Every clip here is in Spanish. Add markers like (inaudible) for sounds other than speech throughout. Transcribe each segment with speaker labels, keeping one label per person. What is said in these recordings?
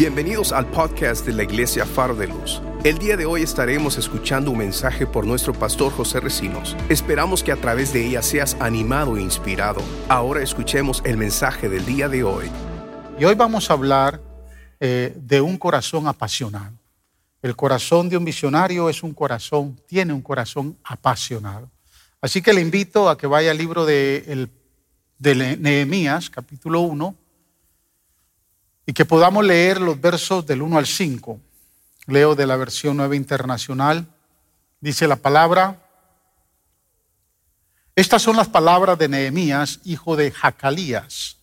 Speaker 1: Bienvenidos al podcast de la Iglesia Faro de Luz. El día de hoy estaremos escuchando un mensaje por nuestro pastor José Recinos. Esperamos que a través de ella seas animado e inspirado. Ahora escuchemos el mensaje del día de hoy.
Speaker 2: Y hoy vamos a hablar eh, de un corazón apasionado. El corazón de un misionario es un corazón, tiene un corazón apasionado. Así que le invito a que vaya al libro de, de Nehemías, capítulo 1, y que podamos leer los versos del 1 al 5. Leo de la versión nueva internacional. Dice la palabra. Estas son las palabras de Nehemías, hijo de Jacalías.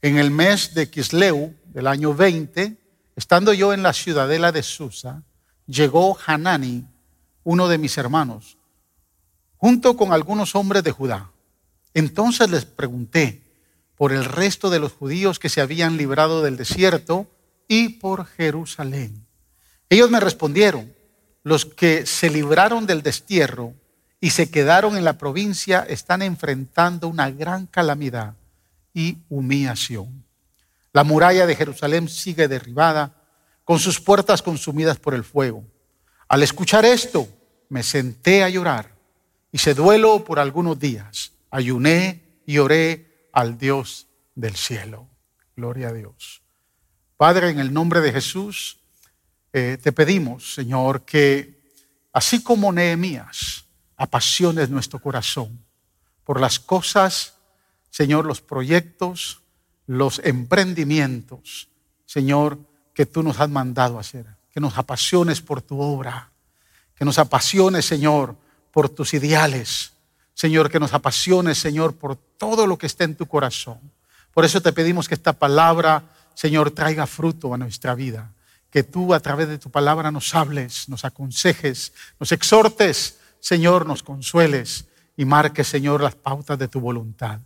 Speaker 2: En el mes de Kisleu del año 20, estando yo en la ciudadela de Susa, llegó Hanani, uno de mis hermanos, junto con algunos hombres de Judá. Entonces les pregunté, por el resto de los judíos que se habían librado del desierto y por Jerusalén. Ellos me respondieron, los que se libraron del destierro y se quedaron en la provincia están enfrentando una gran calamidad y humillación. La muralla de Jerusalén sigue derribada, con sus puertas consumidas por el fuego. Al escuchar esto, me senté a llorar. Hice duelo por algunos días. Ayuné y oré al Dios del cielo. Gloria a Dios. Padre, en el nombre de Jesús, eh, te pedimos, Señor, que así como Nehemías, apasiones nuestro corazón por las cosas, Señor, los proyectos, los emprendimientos, Señor, que tú nos has mandado hacer. Que nos apasiones por tu obra. Que nos apasiones, Señor, por tus ideales Señor, que nos apasione, Señor, por todo lo que está en tu corazón. Por eso te pedimos que esta palabra, Señor, traiga fruto a nuestra vida. Que tú a través de tu palabra nos hables, nos aconsejes, nos exhortes, Señor, nos consueles y marques, Señor, las pautas de tu voluntad.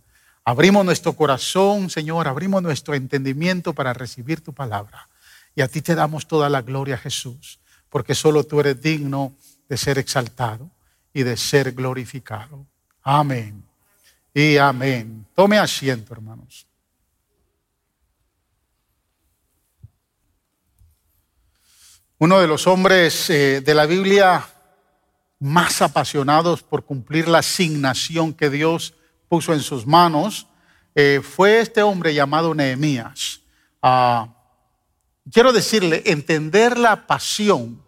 Speaker 2: Abrimos nuestro corazón, Señor, abrimos nuestro entendimiento para recibir tu palabra. Y a ti te damos toda la gloria, Jesús, porque solo tú eres digno de ser exaltado y de ser glorificado. Amén. Y amén. Tome asiento, hermanos. Uno de los hombres eh, de la Biblia más apasionados por cumplir la asignación que Dios puso en sus manos eh, fue este hombre llamado Nehemías. Ah, quiero decirle, entender la pasión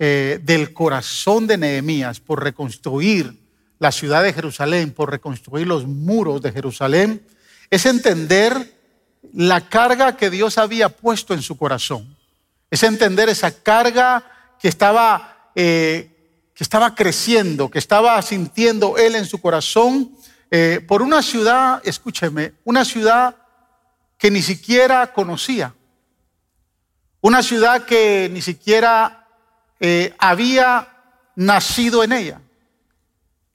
Speaker 2: eh, del corazón de Nehemías por reconstruir la ciudad de Jerusalén, por reconstruir los muros de Jerusalén, es entender la carga que Dios había puesto en su corazón. Es entender esa carga que estaba, eh, que estaba creciendo, que estaba sintiendo él en su corazón eh, por una ciudad, escúcheme, una ciudad que ni siquiera conocía. Una ciudad que ni siquiera eh, había nacido en ella.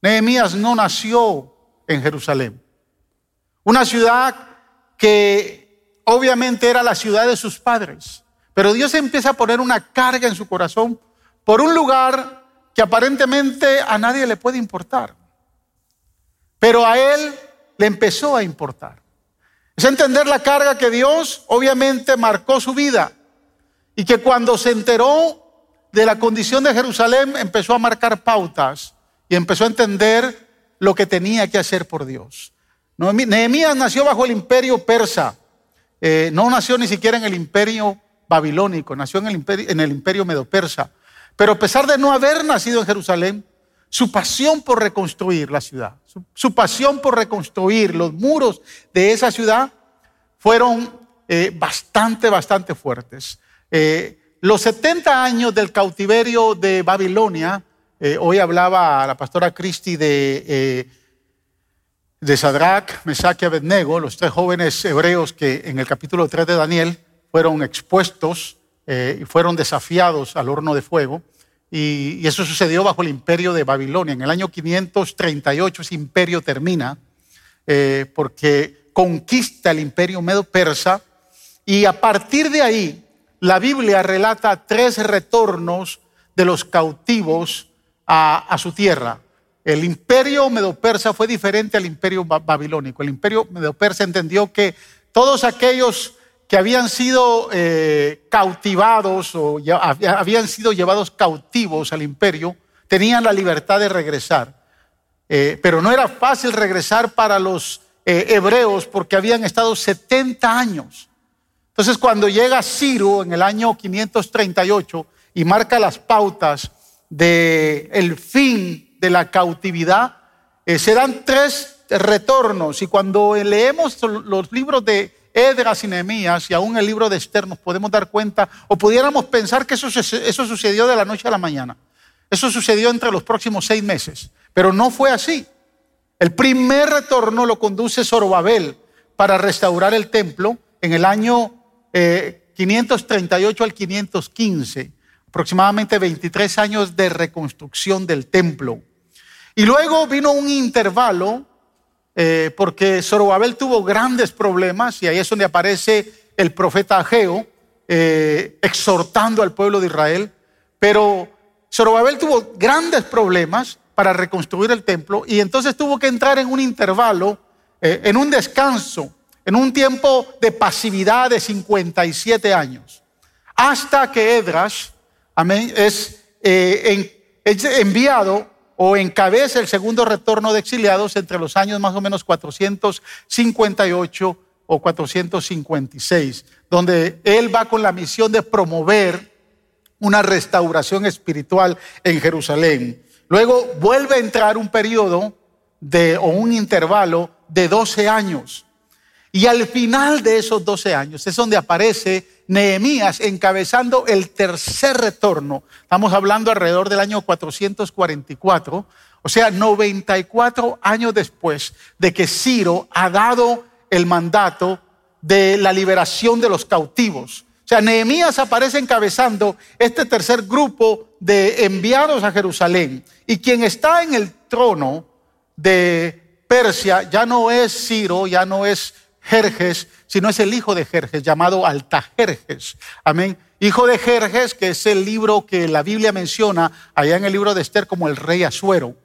Speaker 2: Nehemías no nació en Jerusalén. Una ciudad que obviamente era la ciudad de sus padres. Pero Dios empieza a poner una carga en su corazón por un lugar que aparentemente a nadie le puede importar. Pero a él le empezó a importar. Es entender la carga que Dios obviamente marcó su vida y que cuando se enteró de la condición de Jerusalén empezó a marcar pautas y empezó a entender lo que tenía que hacer por Dios. Nehemías nació bajo el imperio persa, eh, no nació ni siquiera en el imperio babilónico, nació en el imperio, en el imperio medo-persa. Pero a pesar de no haber nacido en Jerusalén, su pasión por reconstruir la ciudad, su, pasión por reconstruir los muros de esa ciudad fueron eh, bastante, bastante fuertes. Eh, los 70 años del cautiverio de Babilonia eh, hoy hablaba la pastora Cristi de, eh, de Sadrach, Mesach y Abednego, los tres jóvenes hebreos que en el capítulo 3 de Daniel fueron expuestos eh, y fueron desafiados al horno de fuego. Y, eso sucedió bajo el imperio de Babilonia. En el año 538 ese imperio termina porque conquista el imperio medo-persa y a partir de ahí la Biblia relata tres retornos de los cautivos a, su tierra. El imperio medo-persa fue diferente al imperio babilónico. El imperio medo-persa entendió que todos aquellos que habían sido eh, cautivados o ya, habían sido llevados cautivos al imperio tenían la libertad de regresar. Eh, pero no era fácil regresar para los eh, hebreos porque habían estado 70 años. Entonces cuando llega Ciro en el año 538 y marca las pautas del el fin de la cautividad, se dan tres retornos. Y cuando leemos los libros de Edras y Nehemías y aún el libro de Esther nos podemos dar cuenta o pudiéramos pensar que eso, eso sucedió de la noche a la mañana. Eso sucedió entre los próximos seis meses, pero no fue así. El primer retorno lo conduce Zorobabel para restaurar el templo en el año 538 eh, al 515, aproximadamente 23 años de reconstrucción del templo. Y luego vino un intervalo eh, porque Zorobabel tuvo grandes problemas y ahí es donde aparece el profeta Ageo eh, exhortando al pueblo de Israel. Pero Zorobabel tuvo grandes problemas para reconstruir el templo y entonces tuvo que entrar en un intervalo, eh, en un descanso, en un tiempo de pasividad de 57 años, hasta que Edras, amén, es, enviado o encabeza el segundo retorno de exiliados entre los años más o menos 458 o 456, donde él va con la misión de promover una restauración espiritual en Jerusalén. Luego vuelve a entrar un periodo o un intervalo de 12 años. Y al final de esos 12 años es donde aparece Nehemías encabezando el tercer retorno. Estamos hablando alrededor del año 444, o sea, 94 años después de que Ciro ha dado el mandato de la liberación de los cautivos. O sea, Nehemías aparece encabezando este tercer grupo de enviados a Jerusalén. Y quien está en el trono de Persia ya no es Ciro, ya no es Jerjes, sino es el hijo de Jerjes, llamado Altajerjes. Amén. Hijo de Jerjes, que es el libro que la Biblia menciona allá en el libro de Esther como el rey Asuero,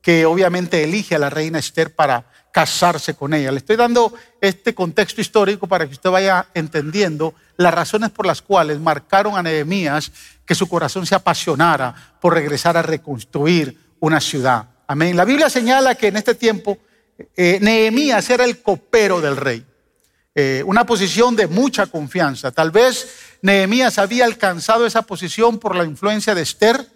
Speaker 2: que obviamente elige a la reina Esther para casarse con ella. Le estoy dando este contexto histórico para que usted vaya entendiendo las razones por las cuales marcaron a Nehemías que su corazón se apasionara por regresar a reconstruir una ciudad. Amén. La Biblia señala que en este tiempo eh, Nehemías era el copero del rey, eh, una posición de mucha confianza. Tal vez Nehemías había alcanzado esa posición por la influencia de Esther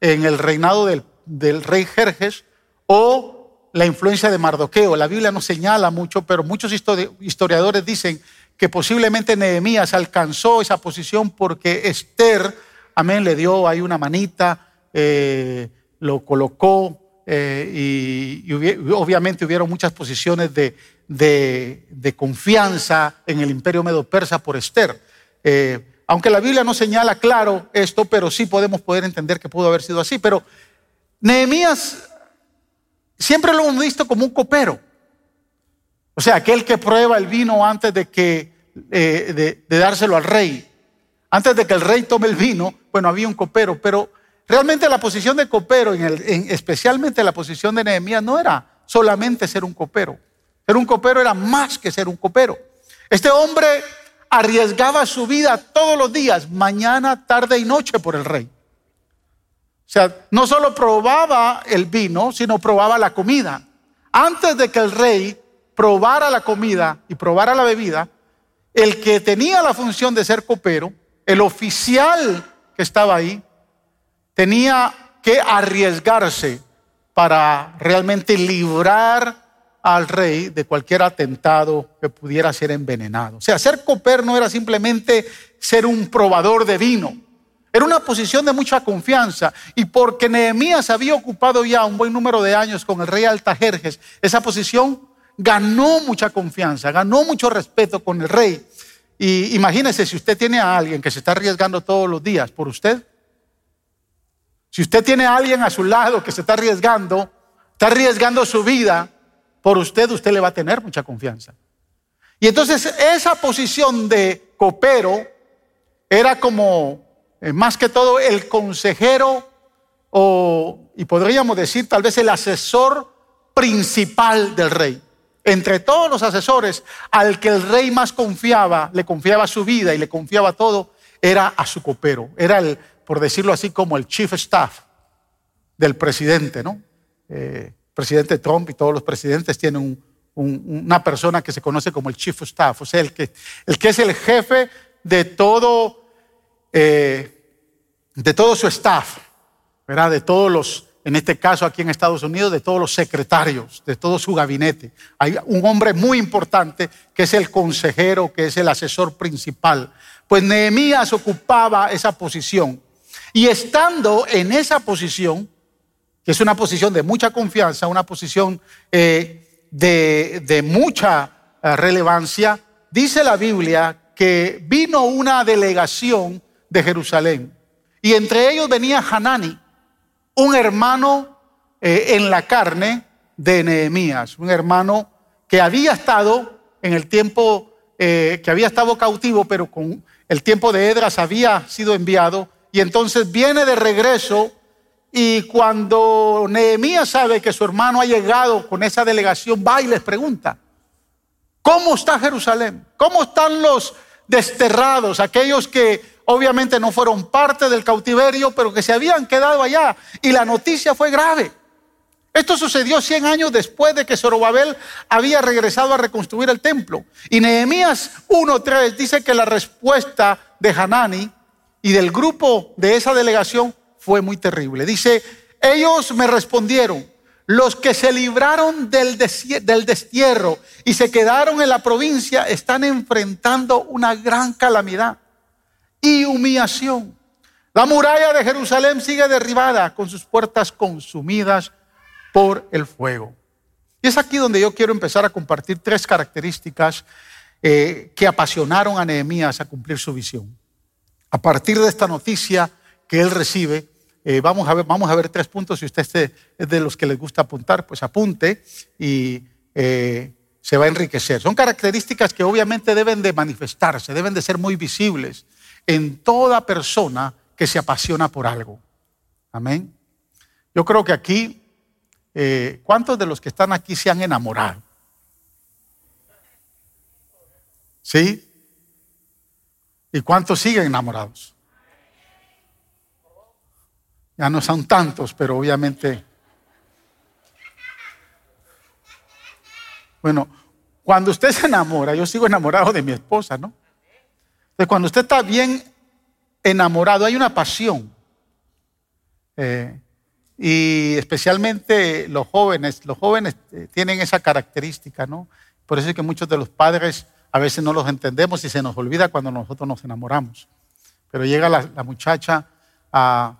Speaker 2: en el reinado del, rey Jerjes o la influencia de Mardoqueo. La Biblia no señala mucho, pero muchos historiadores dicen que posiblemente Nehemías alcanzó esa posición porque Esther, amén, le dio ahí una manita, eh, lo colocó eh, y, obviamente hubieron muchas posiciones de, de, confianza en el imperio medo-persa por Esther. Eh, aunque la Biblia no señala claro esto, pero sí podemos poder entender que pudo haber sido así. Pero Nehemías siempre lo hemos visto como un copero. O sea, aquel que prueba el vino antes de, que, eh, de, de dárselo al rey. Antes de que el rey tome el vino, bueno, había un copero, pero Realmente la posición de copero, en especialmente la posición de Nehemías, no era solamente ser un copero. Ser un copero era más que ser un copero. Este hombre arriesgaba su vida todos los días, mañana, tarde y noche por el rey. O sea, no solo probaba el vino, sino probaba la comida. Antes de que el rey probara la comida y probara la bebida, el que tenía la función de ser copero, el oficial que estaba ahí, tenía que arriesgarse para realmente librar al rey de cualquier atentado que pudiera ser envenenado. O sea, ser copero no era simplemente ser un probador de vino. Era una posición de mucha confianza y porque Nehemías había ocupado ya un buen número de años con el rey Altajerjes, esa posición ganó mucha confianza, ganó mucho respeto con el rey. Y imagínese si usted tiene a alguien que se está arriesgando todos los días por usted, si usted tiene a alguien a su lado que se está arriesgando, está arriesgando su vida por usted, usted le va a tener mucha confianza. Y entonces esa posición de copero era como, eh, más que todo, el consejero o, y podríamos decir tal vez el asesor principal del rey. entre todos los asesores, al que el rey más confiaba, le confiaba su vida y le confiaba todo, era a su copero. Era el, por decirlo así, como el chief staff del presidente, ¿no? Eh, presidente Trump y todos los presidentes tienen una persona que se conoce como el chief staff, o sea, el que, es el jefe de todo, eh, de todo su staff, ¿verdad? De todos los en este caso aquí en Estados Unidos, de todos los secretarios, de todo su gabinete. Hay un hombre muy importante que es el consejero, que es el asesor principal. Pues Nehemías ocupaba esa posición. Y estando en esa posición, que es una posición de mucha confianza, una posición eh, de, mucha eh, relevancia, dice la Biblia que vino una delegación de Jerusalén. Y entre ellos venía Hanani un hermano eh, en la carne de Nehemías, un hermano que había estado en el tiempo, que había estado cautivo, pero con el tiempo de Edras había sido enviado, y entonces viene de regreso, y cuando Nehemías sabe que su hermano ha llegado con esa delegación, va y les pregunta, ¿cómo está Jerusalén? ¿Cómo están los desterrados, aquellos que obviamente no fueron parte del cautiverio, pero que se habían quedado allá. Y la noticia fue grave. Esto sucedió 100 años después de que Zorobabel había regresado a reconstruir el templo. Y Nehemías 1.3 dice que la respuesta de Hanani y del grupo de esa delegación fue muy terrible. Dice, ellos me respondieron, los que se libraron del, destierro y se quedaron en la provincia están enfrentando una gran calamidad y humillación. La muralla de Jerusalén sigue derribada con sus puertas consumidas por el fuego. Y es aquí donde yo quiero empezar a compartir tres características eh, que apasionaron a Nehemías a cumplir su visión. A partir de esta noticia que él recibe, eh, vamos, a ver, tres puntos. Si usted es de los que les gusta apuntar, pues apunte y eh, se va a enriquecer. Son características que obviamente deben de manifestarse, deben de ser muy visibles en toda persona que se apasiona por algo. Amén. Yo creo que aquí, eh, ¿cuántos de los que están aquí se han enamorado? ¿Sí? ¿Y cuántos siguen enamorados? Ya no son tantos, pero obviamente... Bueno, cuando usted se enamora, yo sigo enamorado de mi esposa, ¿no? cuando usted está bien enamorado, hay una pasión. Eh, y especialmente los jóvenes, los jóvenes eh, tienen esa característica, ¿no? Por eso es que muchos de los padres a veces no los entendemos y se nos olvida cuando nosotros nos enamoramos. Pero llega la, muchacha a,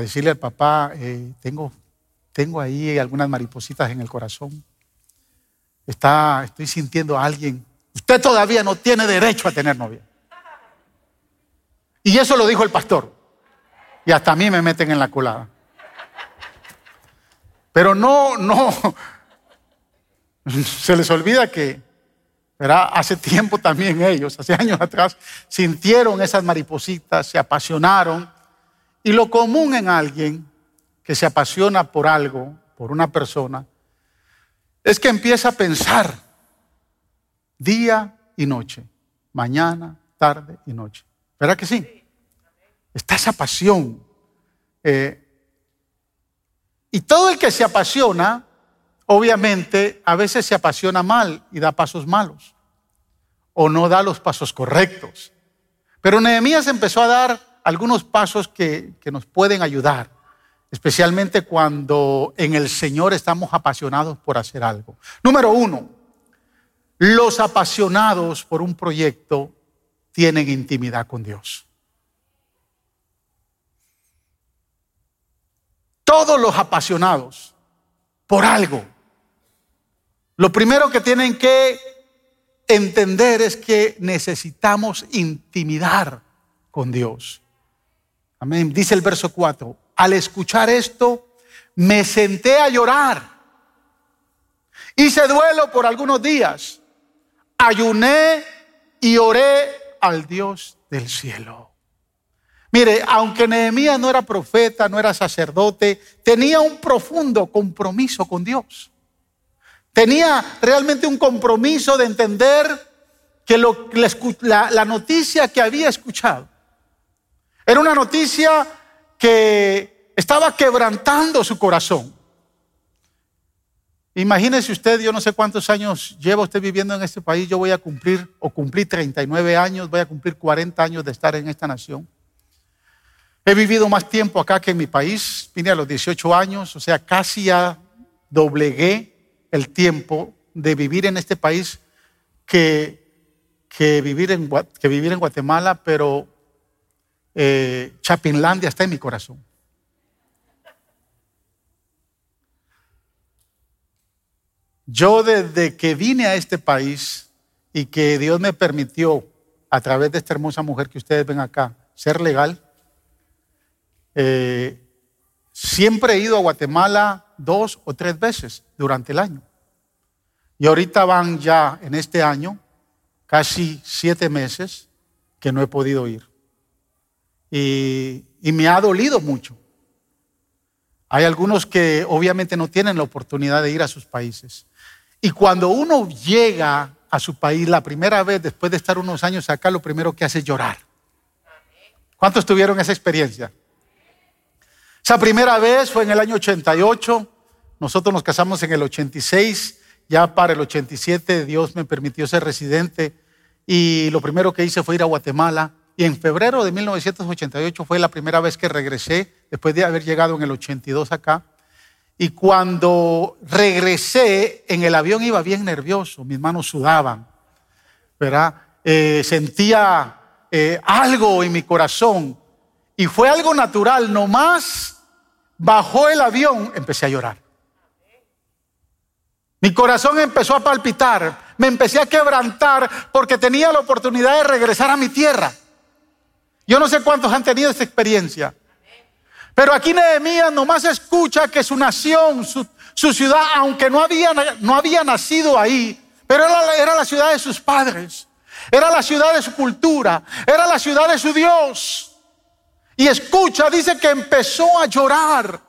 Speaker 2: decirle al papá, eh, tengo, tengo ahí algunas maripositas en el corazón. Está, estoy sintiendo a alguien Usted todavía no tiene derecho a tener novia. Y eso lo dijo el pastor. Y hasta a mí me meten en la colada. Pero no, no. (laughs) Se les olvida que, ¿verdad? Hace tiempo también ellos, hace años atrás, sintieron esas maripositas, se apasionaron. Y lo común en alguien que se apasiona por algo, por una persona, es que empieza a pensar Día y noche. Mañana, tarde y noche. ¿Verdad que sí? Está esa pasión. Eh, y todo el que se apasiona, obviamente, a veces se apasiona mal y da pasos malos. O no da los pasos correctos. Pero Nehemías empezó a dar algunos pasos que, que nos pueden ayudar especialmente cuando en el Señor estamos apasionados por hacer algo. Número uno, los apasionados por un proyecto tienen intimidad con Dios. Todos los apasionados por algo. Lo primero que tienen que entender es que necesitamos intimidad con Dios. Amén. Dice el verso 4. Al escuchar esto, me senté a llorar. Hice duelo por algunos días ayuné y oré al Dios del cielo. Mire, aunque Nehemías no era profeta, no era sacerdote, tenía un profundo compromiso con Dios. Tenía realmente un compromiso de entender que la noticia que había escuchado era una noticia que estaba quebrantando su corazón. Imagínese usted, yo no sé cuántos años lleva usted viviendo en este país, yo voy a cumplir, o cumplí 39 años, voy a cumplir 40 años de estar en esta nación. He vivido más tiempo acá que en mi país, vine a los 18 años, o sea, casi ya doblegué el tiempo de vivir en este país que, que, vivir, en, que vivir en Guatemala, pero eh, Chapinlandia está en mi corazón. Yo desde que vine a este país y que Dios me permitió, a través de esta hermosa mujer que ustedes ven acá, ser legal, eh, siempre he ido a Guatemala dos o tres veces durante el año. Y ahorita van ya en este año casi siete meses que no he podido ir. Y, y me ha dolido mucho. Hay algunos que obviamente no tienen la oportunidad de ir a sus países. Y cuando uno llega a su país la primera vez, después de estar unos años acá, lo primero que hace es llorar. ¿Cuántos tuvieron esa experiencia? Esa primera vez fue en el año 88, nosotros nos casamos en el 86, ya para el 87 Dios me permitió ser residente. Y lo primero que hice fue ir a Guatemala. Y en febrero de 1988 fue la primera vez que regresé, después de haber llegado en el 82 acá. Y cuando regresé, en el avión iba bien nervioso, mis manos sudaban, ¿verdad? Eh, sentía eh, algo en mi corazón. Y fue algo natural, nomás bajó el avión, empecé a llorar. Mi corazón empezó a palpitar, me empecé a quebrantar porque tenía la oportunidad de regresar a mi tierra. Yo no sé cuántos han tenido esta experiencia. Pero aquí Nehemías nomás escucha que su nación, su, ciudad, aunque no había, no había nacido ahí, pero era la ciudad de sus padres, era la ciudad de su cultura, era la ciudad de su Dios. Y escucha, dice que empezó a llorar,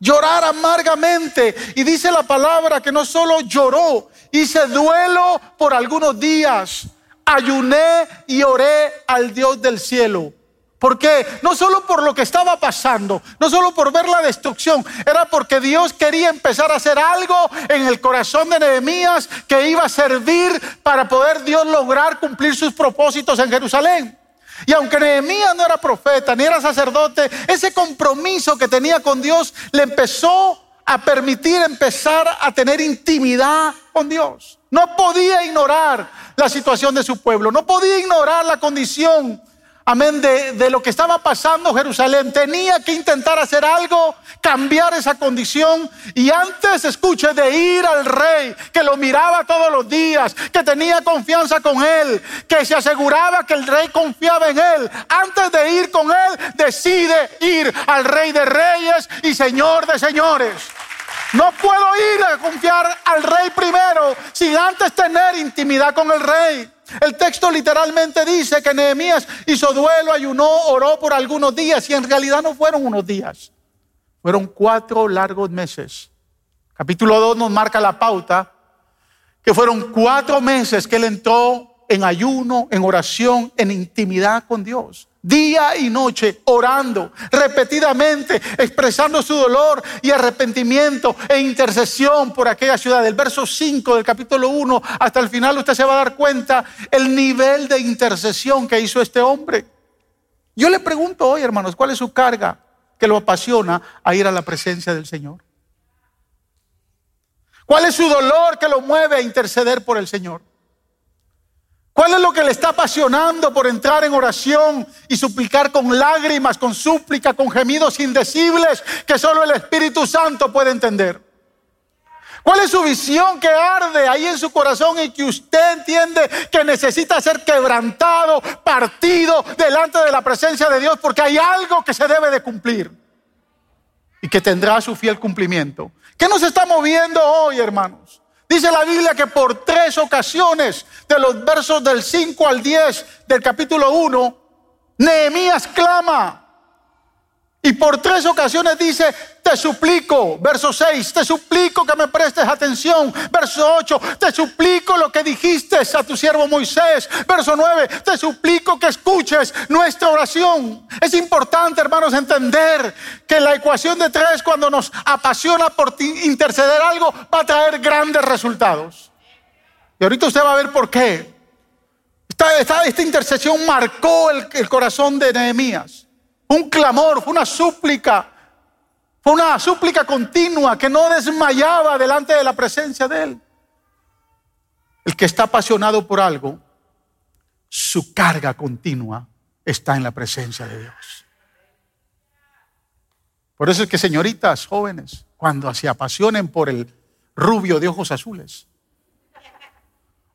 Speaker 2: llorar amargamente. Y dice la palabra que no solo lloró, hice duelo por algunos días, ayuné y oré al Dios del cielo. ¿Por qué? No solo por lo que estaba pasando, no solo por ver la destrucción, era porque Dios quería empezar a hacer algo en el corazón de Nehemías que iba a servir para poder Dios lograr cumplir sus propósitos en Jerusalén. Y aunque Nehemías no era profeta ni era sacerdote, ese compromiso que tenía con Dios le empezó a permitir empezar a tener intimidad con Dios. No podía ignorar la situación de su pueblo, no podía ignorar la condición amén, de, lo que estaba pasando Jerusalén. Tenía que intentar hacer algo, cambiar esa condición. Y antes, escuche, de ir al rey, que lo miraba todos los días, que tenía confianza con él, que se aseguraba que el rey confiaba en él. Antes de ir con él, decide ir al rey de reyes y señor de señores. No puedo ir a confiar al rey primero sin antes tener intimidad con el rey. El texto literalmente dice que Nehemías hizo duelo, ayunó, oró por algunos días y en realidad no fueron unos días, fueron cuatro largos meses. Capítulo 2 nos marca la pauta que fueron cuatro meses que él entró en ayuno, en oración, en intimidad con Dios día y noche, orando repetidamente, expresando su dolor y arrepentimiento e intercesión por aquella ciudad. Del verso 5 del capítulo 1 hasta el final usted se va a dar cuenta el nivel de intercesión que hizo este hombre. Yo le pregunto hoy, hermanos, ¿cuál es su carga que lo apasiona a ir a la presencia del Señor? ¿Cuál es su dolor que lo mueve a interceder por el Señor? ¿Cuál es lo que le está apasionando por entrar en oración y suplicar con lágrimas, con súplica, con gemidos indecibles que solo el Espíritu Santo puede entender? ¿Cuál es su visión que arde ahí en su corazón y que usted entiende que necesita ser quebrantado, partido delante de la presencia de Dios porque hay algo que se debe de cumplir y que tendrá su fiel cumplimiento? ¿Qué nos está moviendo hoy, hermanos? Dice la Biblia que por tres ocasiones, de los versos del 5 al 10 del capítulo 1, Nehemías clama. Y por tres ocasiones dice, te suplico, verso 6, te suplico que me prestes atención. Verso 8, te suplico lo que dijiste a tu siervo Moisés. Verso 9, te suplico que escuches nuestra oración. Es importante, hermanos, entender que la ecuación de tres, cuando nos apasiona por interceder algo, va a traer grandes resultados. Y ahorita usted va a ver por qué. Esta, esta, intercesión marcó el corazón de Nehemías un clamor, fue una súplica, fue una súplica continua que no desmayaba delante de la presencia de Él. El que está apasionado por algo, su carga continua está en la presencia de Dios. Por eso es que señoritas jóvenes, cuando se apasionen por el rubio de ojos azules,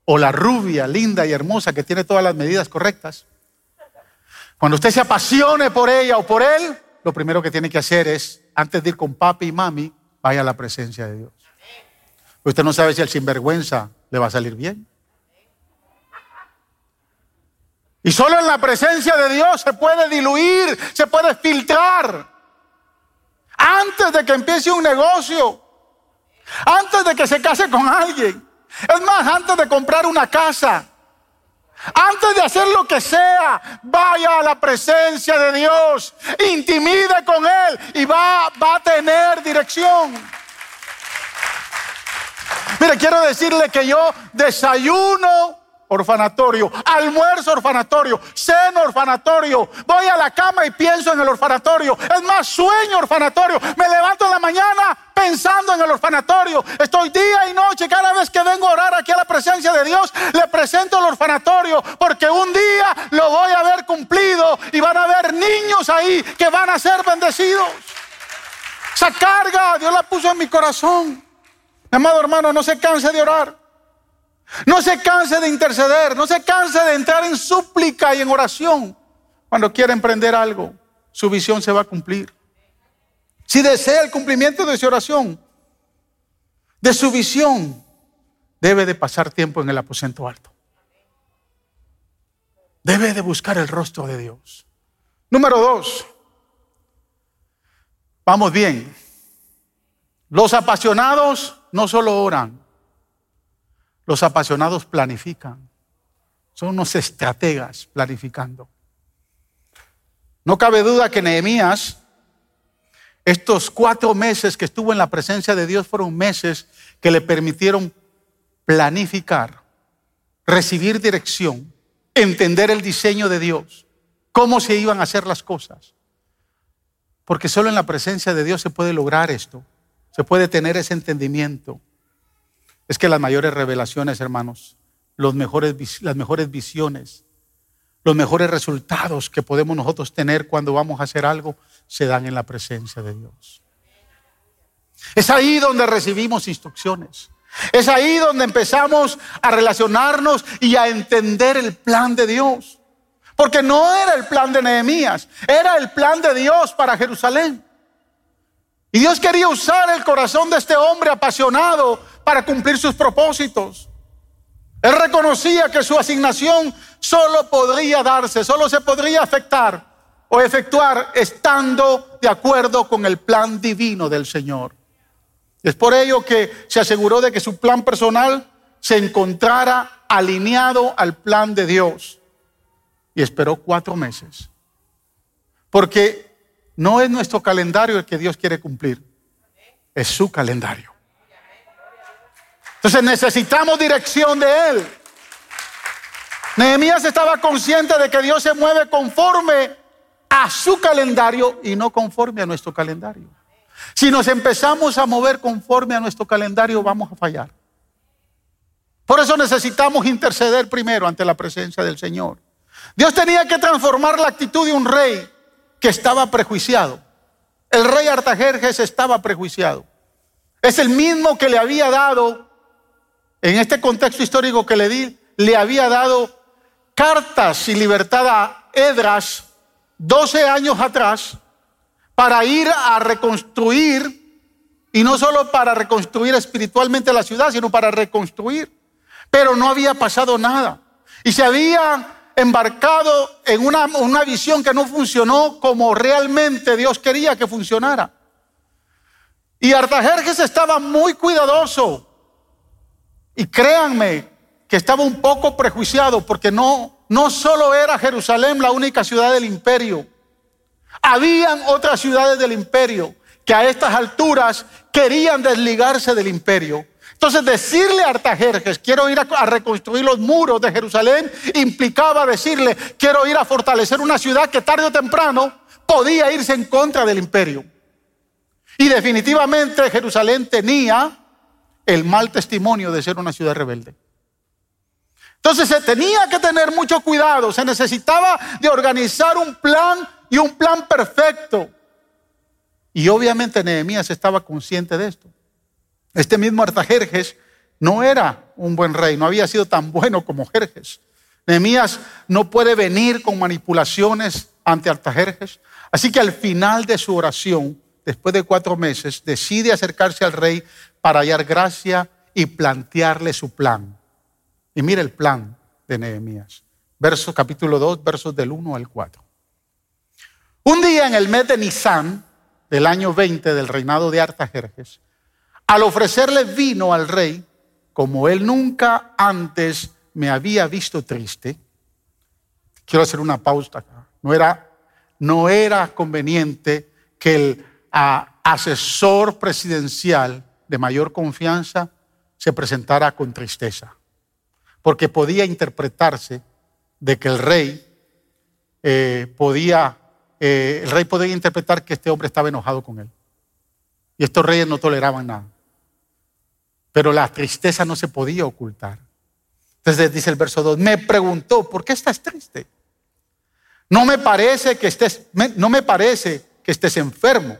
Speaker 2: o la rubia linda y hermosa que tiene todas las medidas correctas, cuando usted se apasione por ella o por él, lo primero que tiene que hacer es, antes de ir con papi y mami, vaya a la presencia de Dios. Usted no sabe si el sinvergüenza le va a salir bien. Y solo en la presencia de Dios se puede diluir, se puede filtrar. Antes de que empiece un negocio, antes de que se case con alguien, es más, antes de comprar una casa, antes de hacer lo que sea, vaya a la presencia de Dios, intimide con Él y va, va a tener dirección. Mire, quiero decirle que yo desayuno orfanatorio, almuerzo orfanatorio, ceno orfanatorio, voy a la cama y pienso en el orfanatorio, es más, sueño orfanatorio, me levanto en la mañana pensando en el orfanatorio, estoy día y noche, cada vez que vengo a orar aquí a la presencia de Dios, le presento el orfanatorio, porque un día lo voy a ver cumplido y van a haber niños ahí que van a ser bendecidos. Esa carga Dios la puso en mi corazón. Amado hermano, no se canse de orar. No se canse de interceder, no se canse de entrar en súplica y en oración. Cuando quiera emprender algo, su visión se va a cumplir. Si desea el cumplimiento de su oración, de su visión, debe de pasar tiempo en el aposento alto. Debe de buscar el rostro de Dios. Número dos, vamos bien. Los apasionados no solo oran, los apasionados planifican. Son unos estrategas planificando. No cabe duda que Nehemías, estos cuatro meses que estuvo en la presencia de Dios fueron meses que le permitieron planificar, recibir dirección, entender el diseño de Dios, cómo se iban a hacer las cosas. Porque solo en la presencia de Dios se puede lograr esto, se puede tener ese entendimiento. Es que las mayores revelaciones, hermanos, los mejores, las mejores visiones, los mejores resultados que podemos nosotros tener cuando vamos a hacer algo, se dan en la presencia de Dios. Es ahí donde recibimos instrucciones. Es ahí donde empezamos a relacionarnos y a entender el plan de Dios. Porque no era el plan de Nehemías, era el plan de Dios para Jerusalén. Y Dios quería usar el corazón de este hombre apasionado para cumplir sus propósitos. Él reconocía que su asignación solo podría darse, solo se podría afectar o efectuar estando de acuerdo con el plan divino del Señor. Es por ello que se aseguró de que su plan personal se encontrara alineado al plan de Dios. Y esperó cuatro meses. Porque no es nuestro calendario el que Dios quiere cumplir, es su calendario. Entonces necesitamos dirección de Él. Nehemías estaba consciente de que Dios se mueve conforme a su calendario y no conforme a nuestro calendario. Si nos empezamos a mover conforme a nuestro calendario, vamos a fallar. Por eso necesitamos interceder primero ante la presencia del Señor. Dios tenía que transformar la actitud de un rey que estaba prejuiciado. El rey Artajerjes estaba prejuiciado. Es el mismo que le había dado, en este contexto histórico que le di, le había dado cartas y libertad a Edras 12 años atrás para ir a reconstruir, y no solo para reconstruir espiritualmente la ciudad, sino para reconstruir. Pero no había pasado nada. Y se había embarcado en una, una visión que no funcionó como realmente Dios quería que funcionara. Y Artajerjes estaba muy cuidadoso. Y créanme que estaba un poco prejuiciado porque no, no solo era Jerusalén la única ciudad del imperio. Habían otras ciudades del imperio que a estas alturas querían desligarse del imperio. Entonces decirle a Artajerjes, quiero ir a, reconstruir los muros de Jerusalén, implicaba decirle, quiero ir a fortalecer una ciudad que tarde o temprano podía irse en contra del imperio. Y definitivamente Jerusalén tenía el mal testimonio de ser una ciudad rebelde. Entonces se tenía que tener mucho cuidado, se necesitaba de organizar un plan y un plan perfecto. Y obviamente Nehemías estaba consciente de esto. Este mismo Artajerjes no era un buen rey, no había sido tan bueno como Jerjes. Nehemías no puede venir con manipulaciones ante Artajerjes. Así que al final de su oración, después de cuatro meses, decide acercarse al rey para hallar gracia y plantearle su plan. Y mire el plan de Nehemías. Verso capítulo 2, versos del 1 al 4. Un día en el mes de Nisan, del año 20 del reinado de Artajerjes, al ofrecerle vino al rey, como él nunca antes me había visto triste, quiero hacer una pausa acá. No era, no era conveniente que el asesor presidencial de mayor confianza se presentara con tristeza, porque podía interpretarse de que el rey eh, podía, eh, el rey podía interpretar que este hombre estaba enojado con él. Y estos reyes no toleraban nada. Pero la tristeza no se podía ocultar. Entonces dice el verso 2, me preguntó, ¿por qué estás triste? No me parece que estés, no me parece que estés enfermo.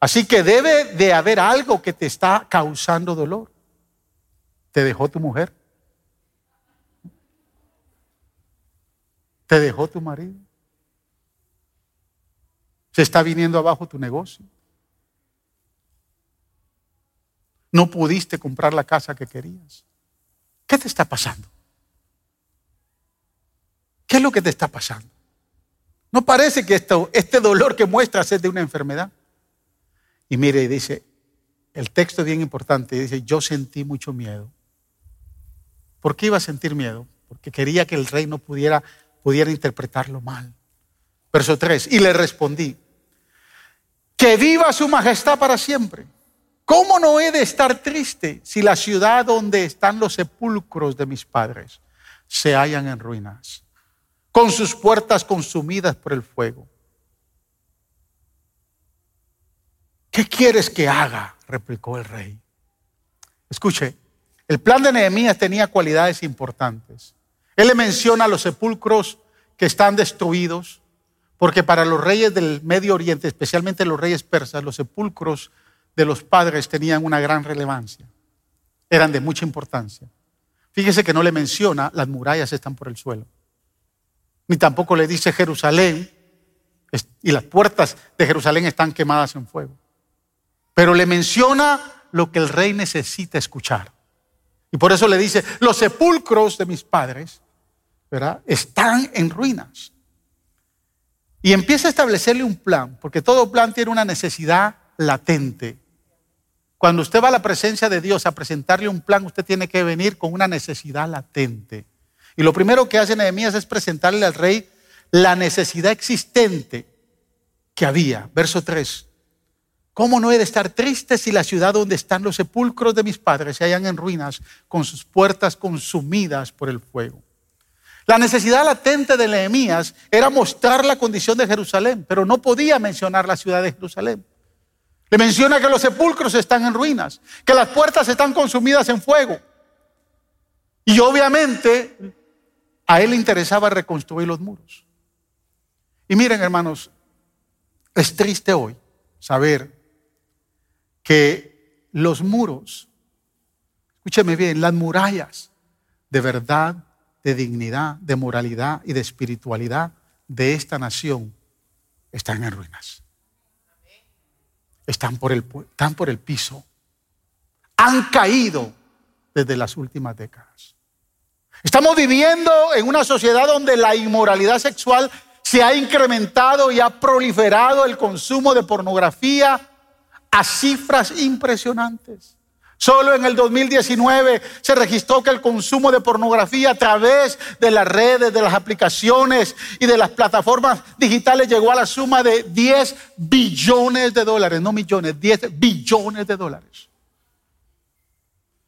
Speaker 2: Así que debe de haber algo que te está causando dolor. ¿Te dejó tu mujer? ¿Te dejó tu marido? ¿Se está viniendo abajo tu negocio? No pudiste comprar la casa que querías. ¿Qué te está pasando? ¿Qué es lo que te está pasando? No parece que este dolor que muestras es de una enfermedad. Y mire, dice, el texto es bien importante, dice, yo sentí mucho miedo. ¿Por qué iba a sentir miedo? Porque quería que el rey no pudiera, pudiera interpretarlo mal. Verso 3, y le respondí, que viva su majestad para siempre. ¿Cómo no he de estar triste si la ciudad donde están los sepulcros de mis padres se hallan en ruinas, con sus puertas consumidas por el fuego? ¿Qué quieres que haga? replicó el rey. Escuche, el plan de Nehemías tenía cualidades importantes. Él le menciona los sepulcros que están destruidos, porque para los reyes del Medio Oriente, especialmente los reyes persas, los sepulcros de los padres tenían una gran relevancia, eran de mucha importancia. Fíjese que no le menciona las murallas están por el suelo, ni tampoco le dice Jerusalén y las puertas de Jerusalén están quemadas en fuego. Pero le menciona lo que el rey necesita escuchar. Y por eso le dice, los sepulcros de mis padres están en ruinas. Y empieza a establecerle un plan, porque todo plan tiene una necesidad latente. Cuando usted va a la presencia de Dios a presentarle un plan, usted tiene que venir con una necesidad latente. Y lo primero que hace Nehemías es presentarle al rey la necesidad existente que había. Verso 3. ¿Cómo no he de estar triste si la ciudad donde están los sepulcros de mis padres se hallan en ruinas, con sus puertas consumidas por el fuego? La necesidad latente de Nehemías era mostrar la condición de Jerusalén, pero no podía mencionar la ciudad de Jerusalén. Le menciona que los sepulcros están en ruinas, que las puertas están consumidas en fuego. Y obviamente a él le interesaba reconstruir los muros. Y miren, hermanos, es triste hoy saber que los muros, escúcheme bien, las murallas de verdad, de dignidad, de moralidad y de espiritualidad de esta nación están en ruinas están por el, están por el piso. Han caído desde las últimas décadas. Estamos viviendo en una sociedad donde la inmoralidad sexual se ha incrementado y ha proliferado el consumo de pornografía a cifras impresionantes. Solo en el 2019 se registró que el consumo de pornografía a través de las redes, de las aplicaciones y de las plataformas digitales llegó a la suma de 10 billones de dólares, no millones, 10 billones de dólares.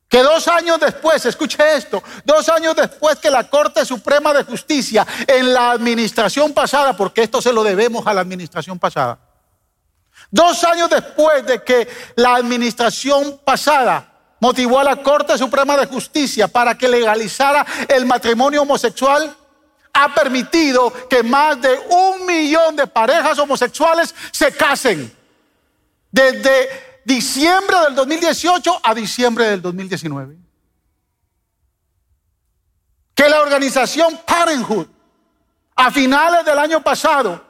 Speaker 2: Que dos años después, escuche esto, dos años después que la Corte Suprema de Justicia en la administración pasada, porque esto se lo debemos a la administración pasada, Dos años después de que la administración pasada motivó a la Corte Suprema de Justicia para que legalizara el matrimonio homosexual, ha permitido que más de un millón de parejas homosexuales se casen. Desde diciembre del 2018 a diciembre del 2019. Que la organización Parenthood a finales del año pasado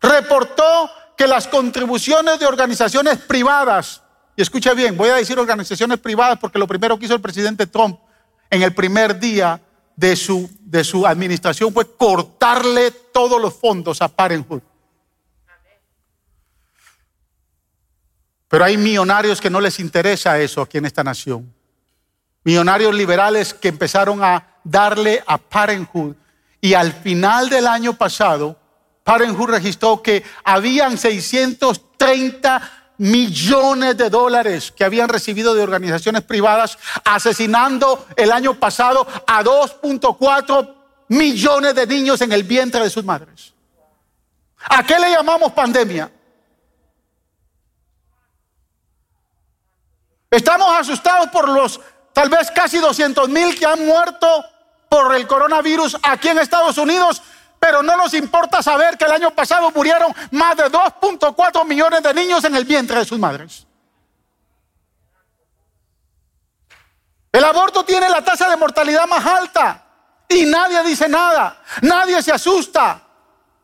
Speaker 2: reportó que las contribuciones de organizaciones privadas, y escucha bien, voy a decir organizaciones privadas porque lo primero que hizo el presidente Trump en el primer día de su, de su administración fue cortarle todos los fondos a Parenthood. Pero hay millonarios que no les interesa eso aquí en esta nación. Millonarios liberales que empezaron a darle a Parenthood y al final del año pasado Parenthood registró que habían 630 millones de dólares que habían recibido de organizaciones privadas, asesinando el año pasado a 2.4 millones de niños en el vientre de sus madres. ¿A qué le llamamos pandemia? Estamos asustados por los tal vez casi 200 mil que han muerto por el coronavirus aquí en Estados Unidos, pero no nos importa saber que el año pasado murieron más de 2.4 millones de niños en el vientre de sus madres. El aborto tiene la tasa de mortalidad más alta y nadie dice nada, nadie se asusta,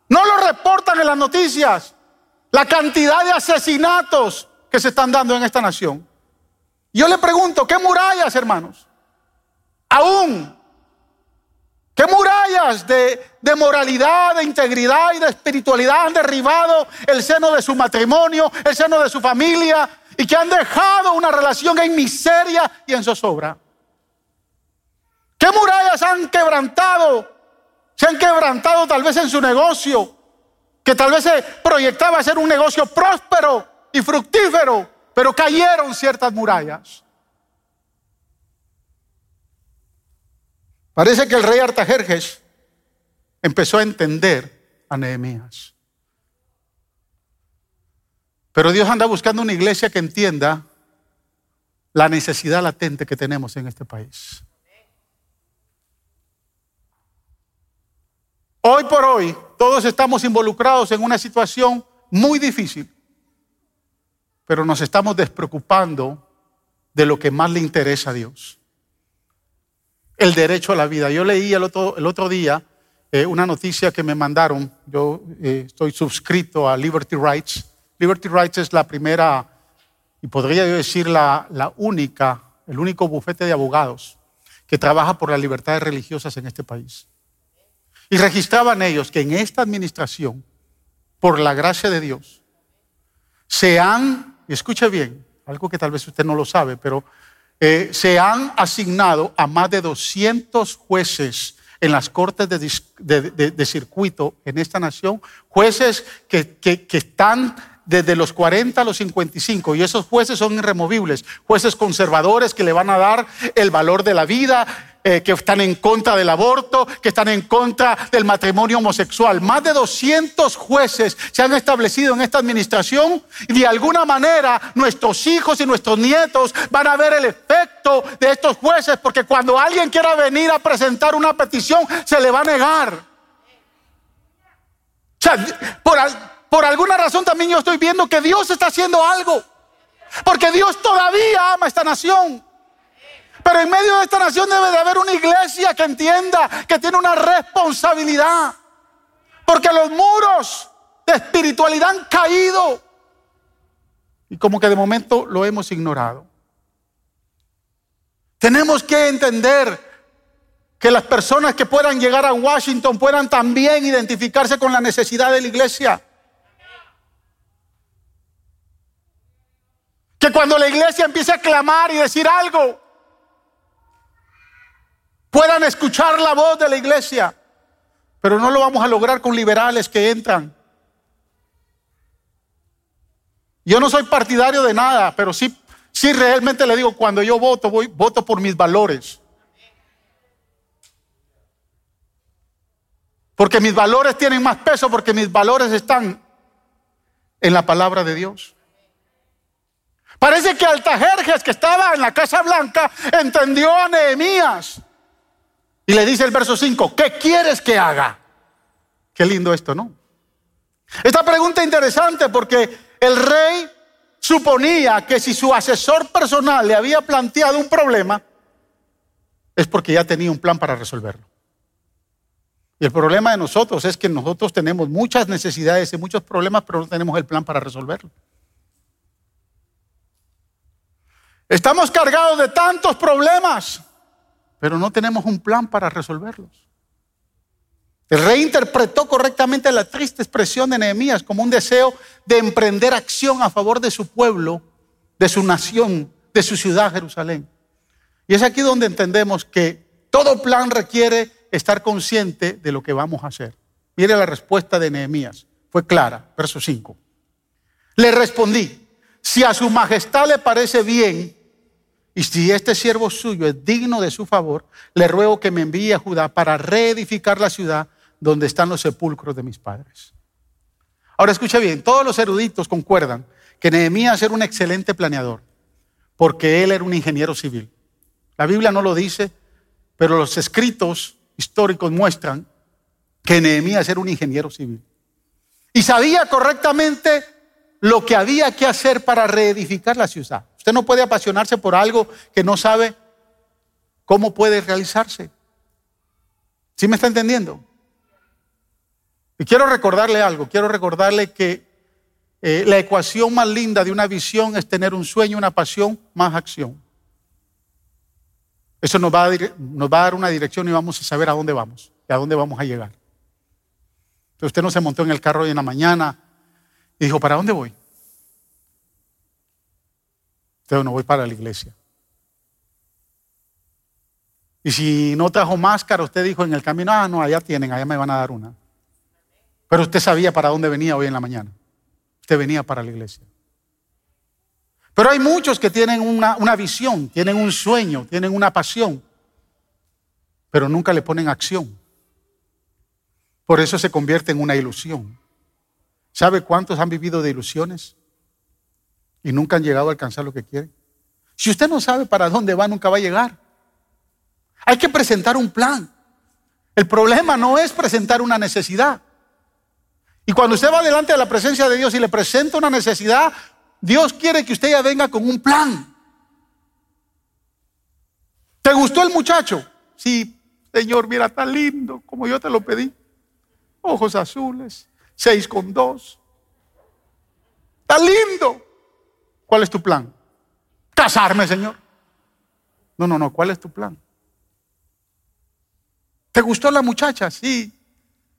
Speaker 2: no lo reportan en las noticias, la cantidad de asesinatos que se están dando en esta nación. Yo le pregunto, ¿qué murallas, hermanos? Aún ¿Qué murallas de, moralidad, de integridad y de espiritualidad han derribado el seno de su matrimonio, el seno de su familia y que han dejado una relación en miseria y en zozobra? ¿Qué murallas han quebrantado? Se han quebrantado tal vez en su negocio, que tal vez se proyectaba ser un negocio próspero y fructífero, pero cayeron ciertas murallas. Parece que el rey Artajerjes empezó a entender a Nehemías. Pero Dios anda buscando una iglesia que entienda la necesidad latente que tenemos en este país. Hoy por hoy todos estamos involucrados en una situación muy difícil, pero nos estamos despreocupando de lo que más le interesa a Dios el derecho a la vida. Yo leí el otro, día eh, una noticia que me mandaron. Yo eh, estoy suscrito a Liberty Rights. Liberty Rights es la primera, y podría yo decir la, la única, el único bufete de abogados que trabaja por las libertades religiosas en este país. Y registraban ellos que en esta administración, por la gracia de Dios, se han, y escuche bien, algo que tal vez usted no lo sabe, pero eh, se han asignado a más de 200 jueces en las cortes de, circuito en esta nación, jueces que, que, que están desde los 40 a los 55 y esos jueces son irremovibles, jueces conservadores que le van a dar el valor de la vida, eh, que están en contra del aborto, que están en contra del matrimonio homosexual. Más de 200 jueces se han establecido en esta administración y de alguna manera nuestros hijos y nuestros nietos van a ver el efecto de estos jueces porque cuando alguien quiera venir a presentar una petición se le va a negar. O sea, por, por alguna razón también yo estoy viendo que Dios está haciendo algo. Porque Dios todavía ama esta nación. Pero en medio de esta nación debe de haber una iglesia que entienda que tiene una responsabilidad. Porque los muros de espiritualidad han caído. Y como que de momento lo hemos ignorado. Tenemos que entender que las personas que puedan llegar a Washington puedan también identificarse con la necesidad de la iglesia. Que cuando la iglesia empiece a clamar y decir algo, puedan escuchar la voz de la iglesia. Pero no lo vamos a lograr con liberales que entran. Yo no soy partidario de nada, pero sí, sí realmente le digo, cuando yo voto, voy, voto por mis valores. Porque mis valores tienen más peso porque mis valores están en la palabra de Dios. Parece que Altajerjes, que estaba en la Casa Blanca, entendió a Nehemías. Y le dice el verso 5, ¿qué quieres que haga? Qué lindo esto, ¿no? Esta pregunta es interesante porque el rey suponía que si su asesor personal le había planteado un problema, es porque ya tenía un plan para resolverlo. Y el problema de nosotros es que nosotros tenemos muchas necesidades y muchos problemas, pero no tenemos el plan para resolverlo. Estamos cargados de tantos problemas, pero no tenemos un plan para resolverlos. El rey interpretó correctamente la triste expresión de Nehemías como un deseo de emprender acción a favor de su pueblo, de su nación, de su ciudad Jerusalén. Y es aquí donde entendemos que todo plan requiere estar consciente de lo que vamos a hacer. Mire la respuesta de Nehemías. Fue clara, verso 5. Le respondí, si a su majestad le parece bien y si este siervo suyo es digno de su favor, le ruego que me envíe a Judá para reedificar la ciudad donde están los sepulcros de mis padres. Ahora escucha bien, todos los eruditos concuerdan que Nehemías era un excelente planeador, porque él era un ingeniero civil. La Biblia no lo dice, pero los escritos históricos muestran que Nehemías era un ingeniero civil. Y sabía correctamente lo que había que hacer para reedificar la ciudad. Usted no puede apasionarse por algo que no sabe cómo puede realizarse. ¿Sí me está entendiendo? Y quiero recordarle algo, quiero recordarle que eh, la ecuación más linda de una visión es tener un sueño, una pasión, más acción. Eso nos va, a, dar una dirección y vamos a saber a dónde vamos y a dónde vamos a llegar. Entonces usted no se montó en el carro hoy en la mañana y dijo, ¿para dónde voy? Entonces no voy para la iglesia. Y si no trajo máscara, usted dijo en el camino, ah, no, allá tienen, allá me van a dar una. Pero usted sabía para dónde venía hoy en la mañana. Usted venía para la iglesia. Pero hay muchos que tienen una, visión, tienen un sueño, tienen una pasión, pero nunca le ponen acción. Por eso se convierte en una ilusión. ¿Sabe cuántos han vivido de ilusiones y nunca han llegado a alcanzar lo que quieren? Si usted no sabe para dónde va, nunca va a llegar. Hay que presentar un plan. El problema no es presentar una necesidad. Y cuando usted va delante de la presencia de Dios y le presenta una necesidad, Dios quiere que usted ya venga con un plan. ¿Te gustó el muchacho? Sí, Señor, mira, tan lindo como yo te lo pedí. Ojos azules, seis con dos. Está lindo. ¿Cuál es tu plan? Casarme, Señor. No, no, no. ¿Cuál es tu plan? ¿Te gustó la muchacha? Sí.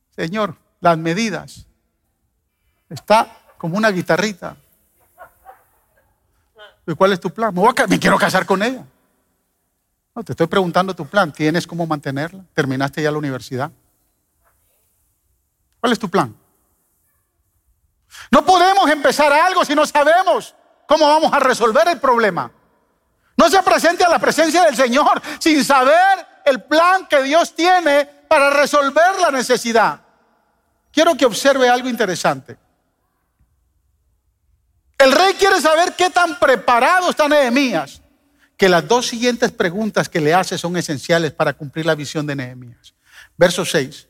Speaker 2: Señor, las medidas. Está como una guitarrita. ¿Y cuál es tu plan? Me, quiero casar con ella. No, te estoy preguntando tu plan. ¿Tienes cómo mantenerla? ¿Terminaste ya la universidad? ¿Cuál es tu plan? No podemos empezar algo si no sabemos cómo vamos a resolver el problema. No se presente a la presencia del Señor sin saber el plan que Dios tiene para resolver la necesidad. Quiero que observe algo interesante. El rey quiere saber qué tan preparado está Nehemías, que las dos siguientes preguntas que le hace son esenciales para cumplir la visión de Nehemías. Verso 6.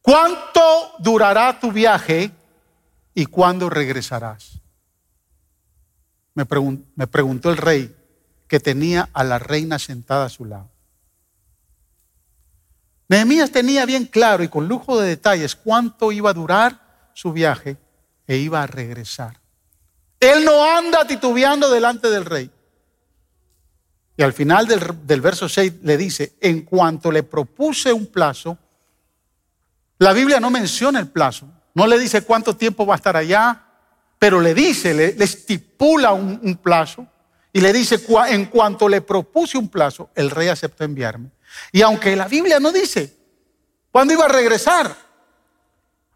Speaker 2: ¿Cuánto durará tu viaje y cuándo regresarás? Me, preguntó el rey que tenía a la reina sentada a su lado. Nehemías tenía bien claro y con lujo de detalles cuánto iba a durar su viaje e iba a regresar. Él no anda titubeando delante del rey. Y al final del, del verso 6 le dice, en cuanto le propuse un plazo, la Biblia no menciona el plazo, no le dice cuánto tiempo va a estar allá, pero le dice, le, estipula un, un, plazo y le dice, en cuanto le propuse un plazo, el rey aceptó enviarme. Y aunque la Biblia no dice cuándo iba a regresar,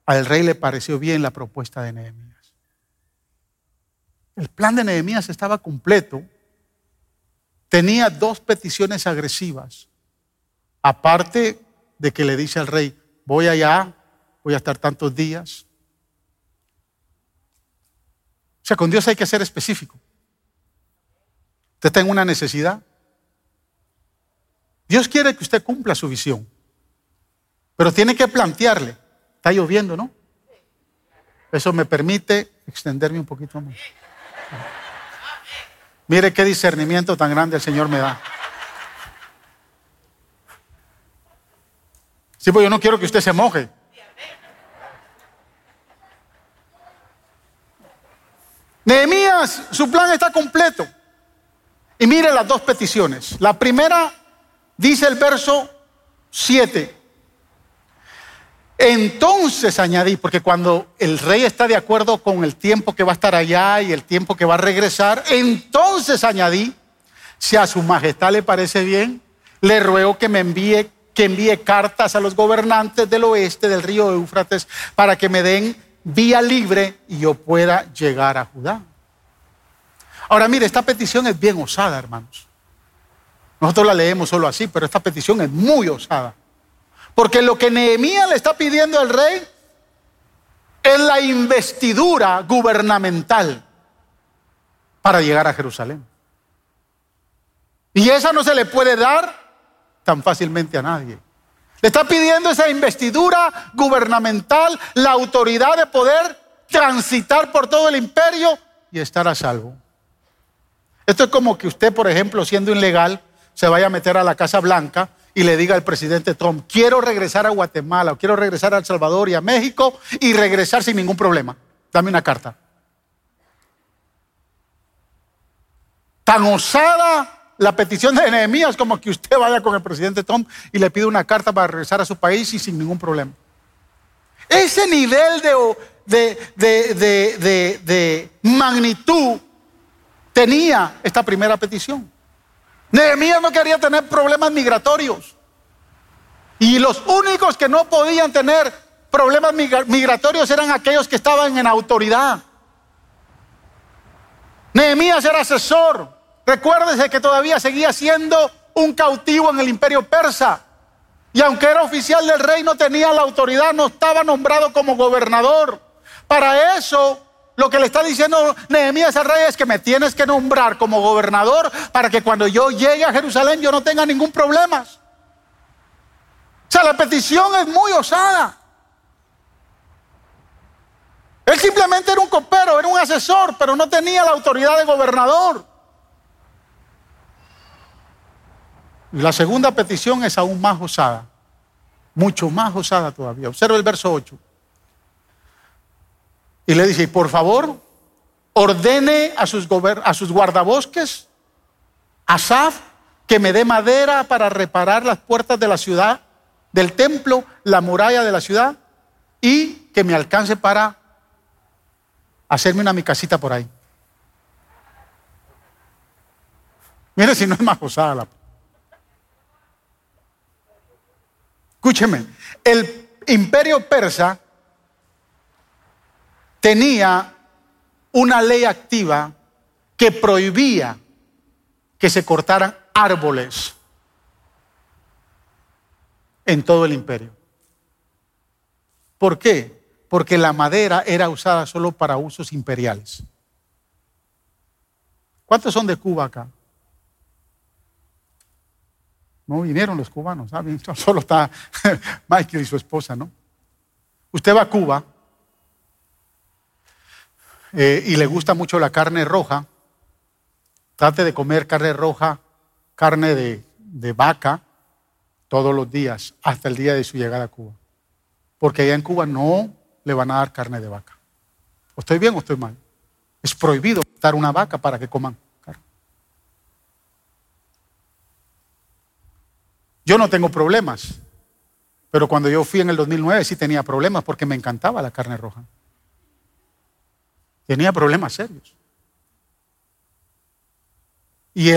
Speaker 2: al rey le pareció bien la propuesta de Nehemías. El plan de Nehemías estaba completo. Tenía dos peticiones agresivas. Aparte de que le dice al rey, voy allá, voy a estar tantos días. O sea, con Dios hay que ser específico. Usted tenga una necesidad. Dios quiere que usted cumpla su visión, pero tiene que plantearle. Está lloviendo, ¿no? Eso me permite extenderme un poquito más. Mire qué discernimiento tan grande el Señor me da. Sí, pues yo no quiero que usted se moje. Nehemías, su plan está completo. Y mire las dos peticiones. La primera dice el verso 7. Entonces añadí, porque cuando el rey está de acuerdo con el tiempo que va a estar allá y el tiempo que va a regresar, entonces añadí, si a su majestad le parece bien, le ruego que me envíe que envíe cartas a los gobernantes del oeste del río Éufrates para que me den vía libre y yo pueda llegar a Judá. Ahora mire, esta petición es bien osada, hermanos. Nosotros la leemos solo así, pero esta petición es muy osada. Porque lo que Nehemías le está pidiendo al rey es la investidura gubernamental para llegar a Jerusalén. Y esa no se le puede dar tan fácilmente a nadie. Le está pidiendo esa investidura gubernamental, la autoridad de poder transitar por todo el imperio y estar a salvo. Esto es como que usted, por ejemplo, siendo ilegal, se vaya a meter a la Casa Blanca y le diga al presidente Trump, quiero regresar a Guatemala quiero regresar a El Salvador y a México y regresar sin ningún problema. Dame una carta. Tan osada la petición de Nehemías como que usted vaya con el presidente Trump y le pide una carta para regresar a su país y sin ningún problema. Ese nivel de, de, de magnitud tenía esta primera petición. Nehemías no quería tener problemas migratorios. Y los únicos que no podían tener problemas migratorios eran aquellos que estaban en autoridad. Nehemías era asesor. Recuérdese que todavía seguía siendo un cautivo en el imperio persa. Y aunque era oficial del rey, no tenía la autoridad, no estaba nombrado como gobernador. Para eso, lo que le está diciendo Nehemías al rey es que me tienes que nombrar como gobernador para que cuando yo llegue a Jerusalén yo no tenga ningún problema. O sea, la petición es muy osada. Él simplemente era un copero, era un asesor, pero no tenía la autoridad de gobernador. La segunda petición es aún más osada, mucho más osada todavía. Observa el verso 8. Y le dice, por favor, ordene a sus, a sus guardabosques, que me dé madera para reparar las puertas de la ciudad, del templo, la muralla de la ciudad, y que me alcance para hacerme una mi casita por ahí. Mire si no es más osada la Escúcheme, el imperio persa tenía una ley activa que prohibía que se cortaran árboles en todo el imperio. ¿Por qué? Porque la madera era usada solo para usos imperiales. ¿Cuántos son de Cuba acá? No vinieron los cubanos, ¿saben? (laughs) Solo está (laughs) Michael y su esposa, ¿no? Usted va a Cuba eh, y le gusta mucho la carne roja. Trate de comer carne roja, carne de, vaca, todos los días, hasta el día de su llegada a Cuba. Porque allá en Cuba no le van a dar carne de vaca. ¿O estoy bien o estoy mal? Es prohibido dar una vaca para que coman. Yo no tengo problemas, pero cuando yo fui en el 2009 sí tenía problemas porque me encantaba la carne roja. Tenía problemas serios. Y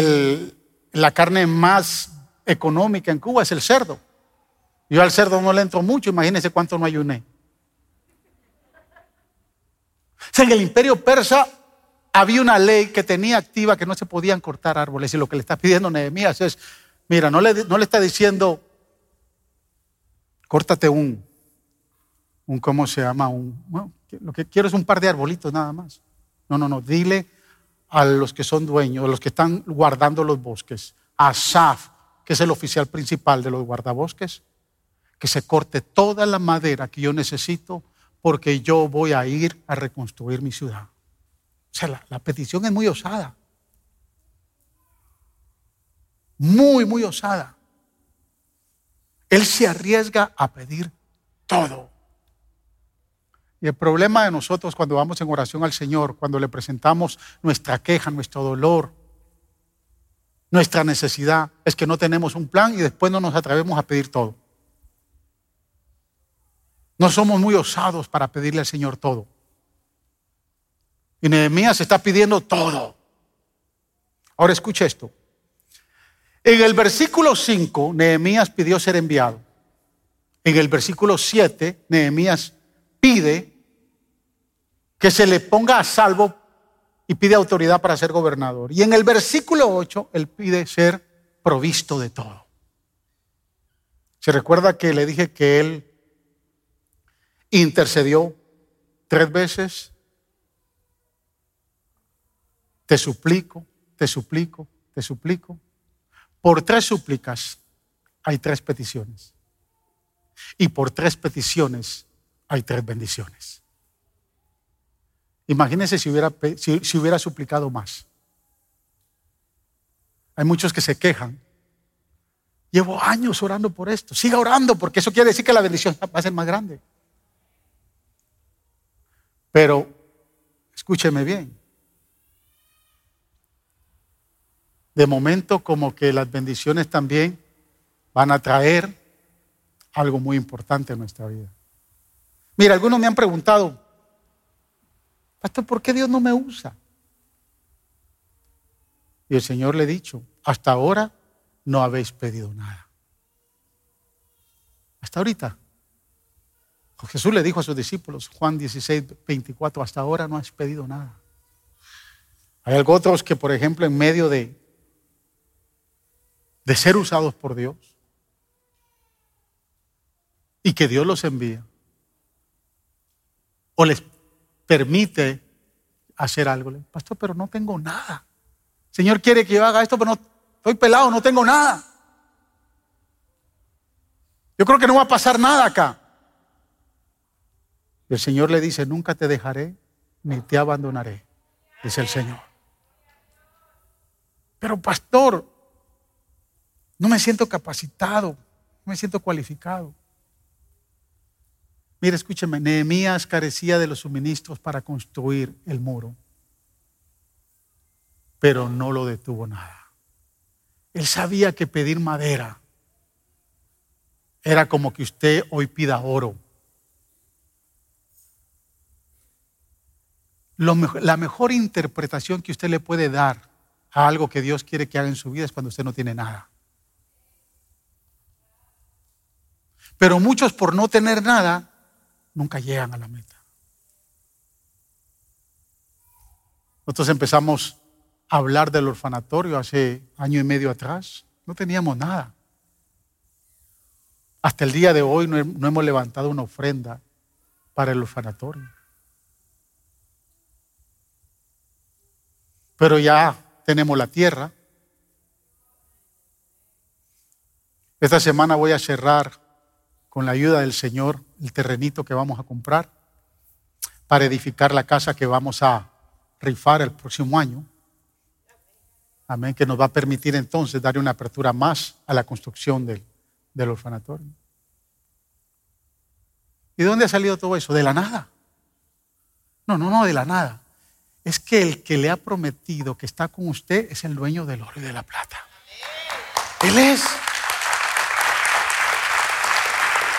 Speaker 2: la carne más económica en Cuba es el cerdo. Yo al cerdo no le entro mucho, imagínense cuánto no ayuné. O sea, en el imperio persa había una ley que tenía activa que no se podían cortar árboles. Y lo que le está pidiendo Nehemías es, mira, no le, no le está diciendo, córtate un, un, ¿cómo se llama? Un, lo que quiero es un par de arbolitos nada más. No, no, no, dile a los que son dueños, a los que están guardando los bosques, a Saf, que es el oficial principal de los guardabosques, que se corte toda la madera que yo necesito porque yo voy a ir a reconstruir mi ciudad. O sea, la petición es muy osada. Muy, muy osada. Él se arriesga a pedir todo. Y el problema de nosotros cuando vamos en oración al Señor, cuando le presentamos nuestra queja, nuestro dolor, nuestra necesidad, es que no tenemos un plan y después no nos atrevemos a pedir todo. No somos muy osados para pedirle al Señor todo. Y Nehemías está pidiendo todo. Ahora escuche esto. En el versículo 5, Nehemías pidió ser enviado. En el versículo 7, Nehemías pide que se le ponga a salvo y pide autoridad para ser gobernador. Y en el versículo 8, él pide ser provisto de todo. Se recuerda que le dije que él intercedió tres veces. Te suplico, te suplico, te suplico. Por tres súplicas hay tres peticiones. Y por tres peticiones hay tres bendiciones. Imagínense si hubiera, si, hubiera suplicado más. Hay muchos que se quejan. Llevo años orando por esto. Siga orando porque eso quiere decir que la bendición va a ser más grande. Pero escúcheme bien. De momento como que las bendiciones también van a traer algo muy importante en nuestra vida. Mira, algunos me han preguntado, Pastor, ¿por qué Dios no me usa? Y el Señor le ha dicho, hasta ahora no habéis pedido nada. Hasta ahorita. Jesús le dijo a sus discípulos, Juan 16, 24, hasta ahora no has pedido nada. Hay algo otros que, por ejemplo, en medio de, de ser usados por Dios y que Dios los envía, o les permite hacer algo. Pastor, pero no tengo nada. Señor quiere que yo haga esto, pero no, estoy pelado, no tengo nada. Yo creo que no va a pasar nada acá. Y el Señor le dice, nunca te dejaré ni te abandonaré, dice el Señor. Pero pastor, no me siento capacitado, no me siento cualificado. Mire, escúcheme, Nehemías carecía de los suministros para construir el muro, pero no lo detuvo nada. Él sabía que pedir madera era como que usted hoy pida oro. la mejor interpretación que usted le puede dar a algo que Dios quiere que haga en su vida es cuando usted no tiene nada. Pero muchos por no tener nada nunca llegan a la meta. Nosotros empezamos a hablar del orfanatorio hace año y medio atrás. No teníamos nada. Hasta el día de hoy no, hemos levantado una ofrenda para el orfanatorio. Pero ya tenemos la tierra. Esta semana voy a cerrar con la ayuda del Señor, el terrenito que vamos a comprar para edificar la casa que vamos a rifar el próximo año. Amén, que nos va a permitir entonces dar una apertura más a la construcción del, del orfanatorio. ¿Y de dónde ha salido todo eso? De la nada. No, no, no, de la nada. Es que el que le ha prometido que está con usted es el dueño del oro y de la plata. Él es.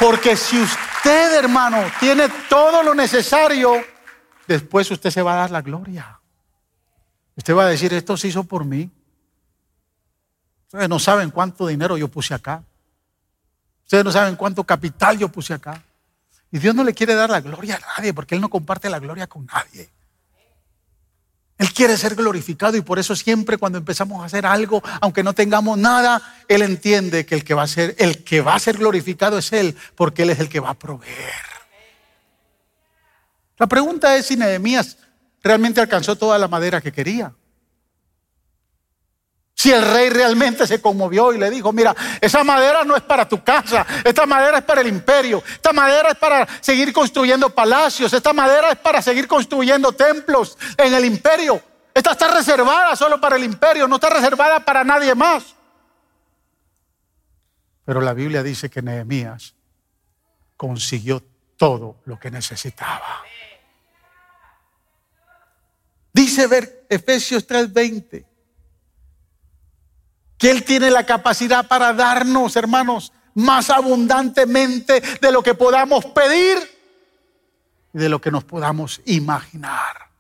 Speaker 2: Porque si usted, hermano, tiene todo lo necesario, después usted se va a dar la gloria. Usted va a decir, esto se hizo por mí. Ustedes no saben cuánto dinero yo puse acá. Ustedes no saben cuánto capital yo puse acá. Y Dios no le quiere dar la gloria a nadie porque Él no comparte la gloria con nadie. Él quiere ser glorificado y por eso siempre cuando empezamos a hacer algo, aunque no tengamos nada, Él entiende que el que va a ser, el que va a ser glorificado es Él, porque Él es el que va a proveer. La pregunta es si Nehemías realmente alcanzó toda la madera que quería. Si el rey realmente se conmovió y le dijo, mira, esa madera no es para tu casa, esta madera es para el imperio, esta madera es para seguir construyendo palacios, esta madera es para seguir construyendo templos en el imperio. Esta está reservada solo para el imperio, no está reservada para nadie más. Pero la Biblia dice que Nehemías consiguió todo lo que necesitaba. Dice ver Efesios 3:20 Él tiene la capacidad para darnos, hermanos, más abundantemente de lo que podamos pedir y de lo que nos podamos imaginar.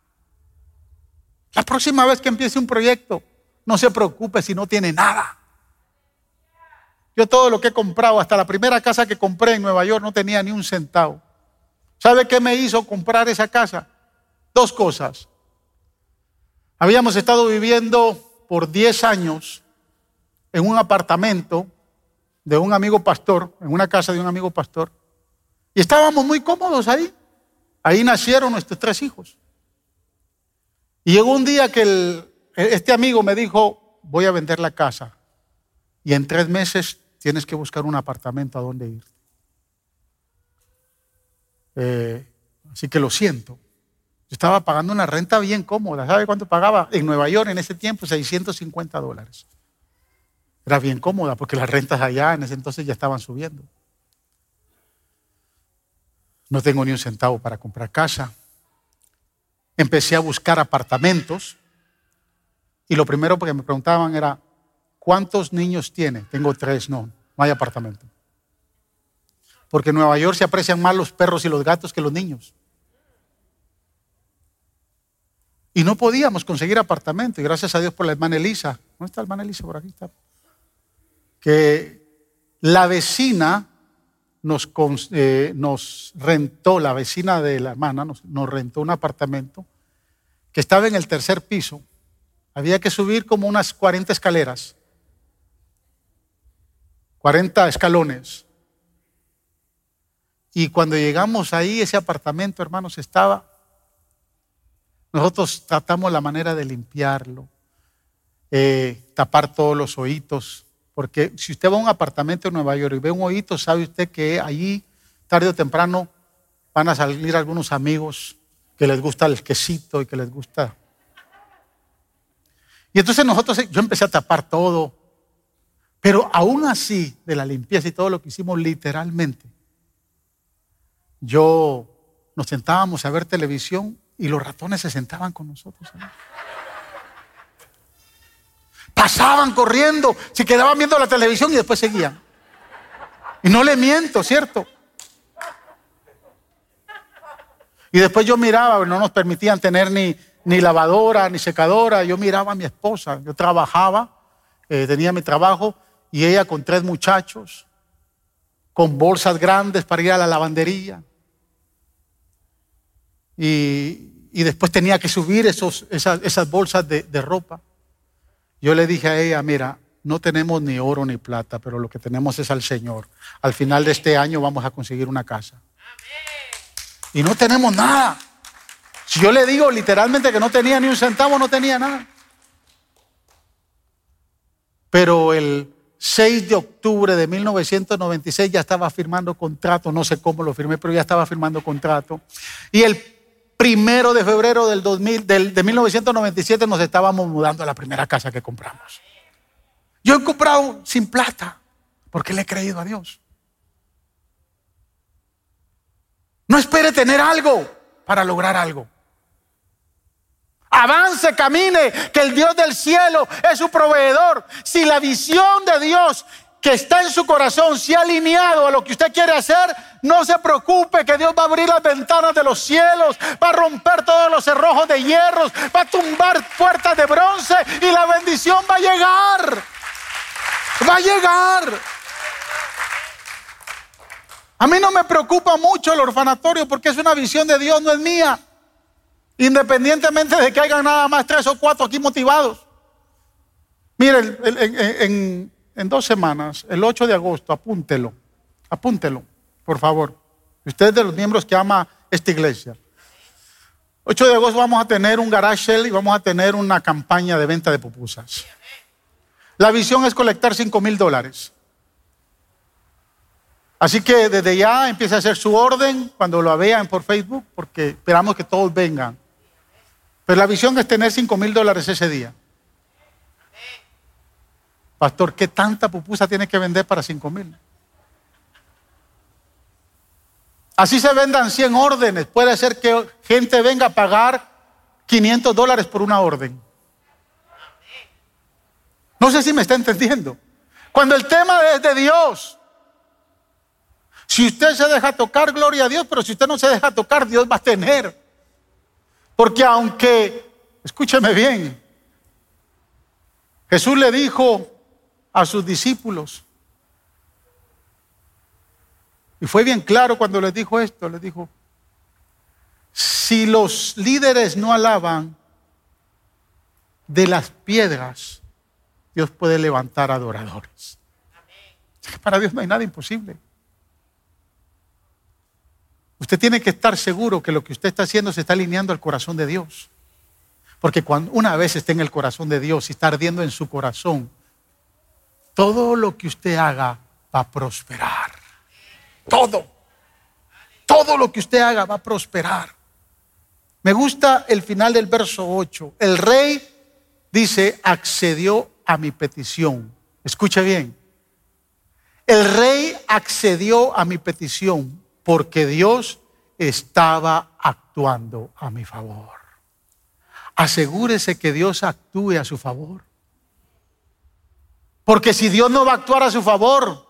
Speaker 2: La próxima vez que empiece un proyecto, no se preocupe si no tiene nada. Yo todo lo que he comprado, hasta la primera casa que compré en Nueva York, no tenía ni un centavo. ¿Sabe qué me hizo comprar esa casa? Dos cosas. Habíamos estado viviendo por 10 años en un apartamento de un amigo pastor, en una casa de un amigo pastor, y estábamos muy cómodos ahí. Ahí nacieron nuestros tres hijos. Y llegó un día que este amigo me dijo, voy a vender la casa y en tres meses tienes que buscar un apartamento a donde ir. Eh, así que lo siento. Yo estaba pagando una renta bien cómoda. ¿Sabe cuánto pagaba? En Nueva York en ese tiempo, 650 dólares. Era bien cómoda porque las rentas allá en ese entonces ya estaban subiendo. No tengo ni un centavo para comprar casa. Empecé a buscar apartamentos y lo primero que me preguntaban era, ¿cuántos niños tiene? Tengo tres, no, no hay apartamento. Porque en Nueva York se aprecian más los perros y los gatos que los niños. Y no podíamos conseguir apartamento. Y gracias a Dios por la hermana Elisa. ¿Dónde está la hermana Elisa? Por aquí está que la vecina nos, eh, nos, rentó, la vecina de la hermana nos, nos rentó un apartamento que estaba en el tercer piso. Había que subir como unas 40 escaleras, 40 escalones. Y cuando llegamos ahí, ese apartamento, hermanos, estaba, nosotros tratamos la manera de limpiarlo, eh, tapar todos los oídos, porque si usted va a un apartamento en Nueva York y ve un hoyito, sabe usted que allí, tarde o temprano, van a salir algunos amigos que les gusta el quesito y que les gusta. Y entonces nosotros, yo empecé a tapar todo, pero aún así, de la limpieza y todo lo que hicimos literalmente, yo nos sentábamos a ver televisión y los ratones se sentaban con nosotros. Pasaban corriendo, se quedaban viendo la televisión y después seguían. Y no le miento, ¿cierto? Y después yo miraba, no nos permitían tener ni, ni lavadora, ni secadora. Yo miraba a mi esposa, yo trabajaba, eh, tenía mi trabajo, y ella con tres muchachos, con bolsas grandes para ir a la lavandería. Y, después tenía que subir esos, esas, bolsas de ropa. Yo le dije a ella, mira, no tenemos ni oro ni plata, pero lo que tenemos es al Señor. Al final de este año vamos a conseguir una casa. Y no tenemos nada. Si yo le digo literalmente que no tenía ni un centavo, no tenía nada. Pero el 6 de octubre de 1996 ya estaba firmando contrato, no sé cómo lo firmé, pero ya estaba firmando contrato. Y el primero de febrero del, 2000, del de 1997 nos estábamos mudando a la primera casa que compramos. Yo he comprado sin plata porque le he creído a Dios. No espere tener algo para lograr algo. Avance, camine, que el Dios del cielo es su proveedor. Si la visión de Dios que está en su corazón se ha alineado a lo que usted quiere hacer, no se preocupe que Dios va a abrir las ventanas de los cielos, va a romper todos los cerrojos de hierros, va a tumbar puertas de bronce y la bendición va a llegar. Va a llegar. A mí no me preocupa mucho el orfanatorio porque es una visión de Dios, no es mía. Independientemente de que hayan nada más tres o cuatro aquí motivados. Miren, en, en, dos semanas, el 8 de agosto, apúntelo, apúntelo, por favor. Usted es de los miembros que ama esta iglesia. 8 de agosto vamos a tener un garage sale y vamos a tener una campaña de venta de pupusas. La visión es colectar 5 mil dólares. Así que desde ya empieza a hacer su orden cuando lo vean por Facebook, porque esperamos que todos vengan. Pero la visión es tener 5 mil dólares ese día. Pastor, ¿qué tanta pupusa tiene que vender para 5 mil? Así se vendan 100 órdenes. Puede ser que gente venga a pagar 500 dólares por una orden. No sé si me está entendiendo. Cuando el tema es de Dios, si usted se deja tocar, gloria a Dios, pero si usted no se deja tocar, Dios va a tener. Porque aunque, escúcheme bien, Jesús le dijo a sus discípulos, y fue bien claro cuando les dijo esto, les dijo, si los líderes no alaban de las piedras, Dios puede levantar adoradores. Para Dios no hay nada imposible. Usted tiene que estar seguro que lo que usted está haciendo se está alineando al corazón de Dios. Porque cuando una vez esté en el corazón de Dios y está ardiendo en su corazón, todo lo que usted haga va a prosperar. Todo. Todo lo que usted haga va a prosperar. Me gusta el final del verso 8. El rey dice, accedió a mi petición. Escuche bien. El rey accedió a mi petición porque Dios estaba actuando a mi favor. Asegúrese que Dios actúe a su favor. Porque si Dios no va a actuar a su favor,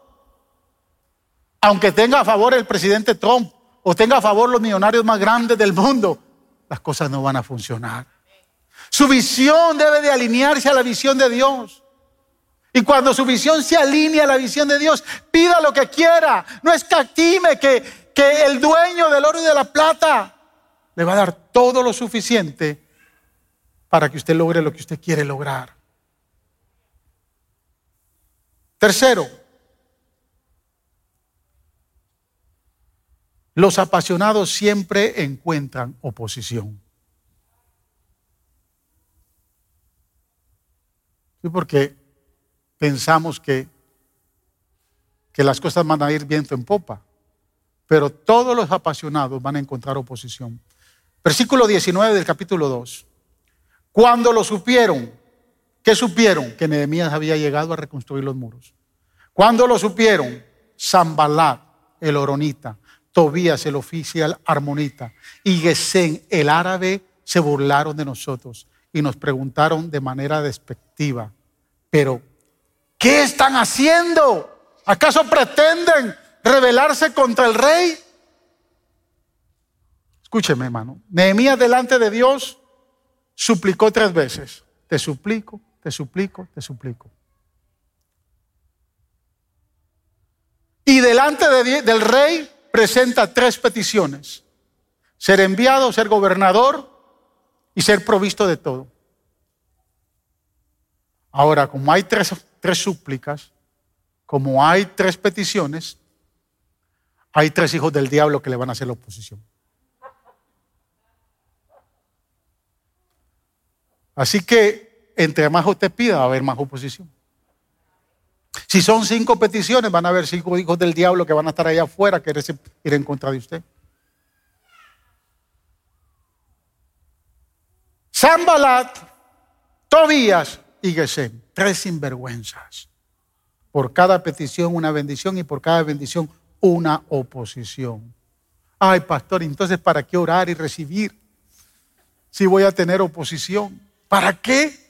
Speaker 2: aunque tenga a favor el presidente Trump o tenga a favor los millonarios más grandes del mundo, las cosas no van a funcionar. Su visión debe de alinearse a la visión de Dios. Y cuando su visión se alinea a la visión de Dios, pida lo que quiera. No escatime que, que el dueño del oro y de la plata le va a dar todo lo suficiente para que usted logre lo que usted quiere lograr. Tercero, los apasionados siempre encuentran oposición. Sí, porque pensamos que, que las cosas van a ir viento en popa pero todos los apasionados van a encontrar oposición. Versículo 19 del capítulo 2. Cuando lo supieron, ¿qué supieron? Que Nehemías había llegado a reconstruir los muros. Cuando lo supieron, Zambalat, el oronita, Tobías, el oficial armonita, y Gesén, el árabe, se burlaron de nosotros y nos preguntaron de manera despectiva, pero ¿qué están haciendo? ¿Acaso pretenden rebelarse contra el rey. Escúcheme, hermano. Nehemías delante de Dios suplicó tres veces. Te suplico, te suplico, te suplico. Y delante del rey presenta tres peticiones. Ser enviado, ser gobernador y ser provisto de todo. Ahora, como hay tres, tres súplicas, como hay tres peticiones, hay tres hijos del diablo que le van a hacer la oposición. Así que entre más usted pida, va a haber más oposición. Si son cinco peticiones, van a haber cinco hijos del diablo que van a estar allá afuera, que ir en contra de usted. Zambalat, Tobías y Gesem, tres sinvergüenzas. Por cada petición una bendición y por cada bendición una oposición. Ay, pastor, entonces ¿para qué orar y recibir si voy a tener oposición? ¿Para qué?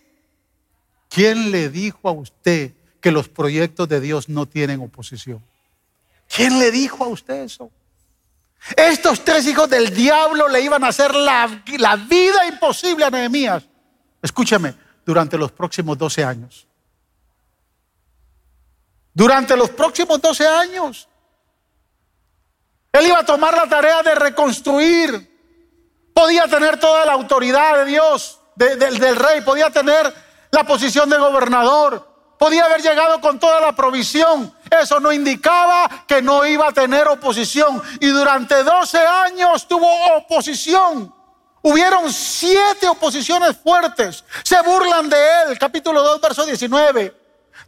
Speaker 2: ¿Quién le dijo a usted que los proyectos de Dios no tienen oposición. ¿Quién le dijo a usted eso? Estos tres hijos del diablo le iban a hacer la, vida imposible a Nehemías. Escúchame, durante los próximos 12 años. Durante los próximos 12 años. Él iba a tomar la tarea de reconstruir. Podía tener toda la autoridad de Dios, del rey, podía tener la posición de gobernador, podía haber llegado con toda la provisión. Eso no indicaba que no iba a tener oposición. Y durante 12 años tuvo oposición. Hubieron siete oposiciones fuertes. Se burlan de él. Capítulo 2, verso 19.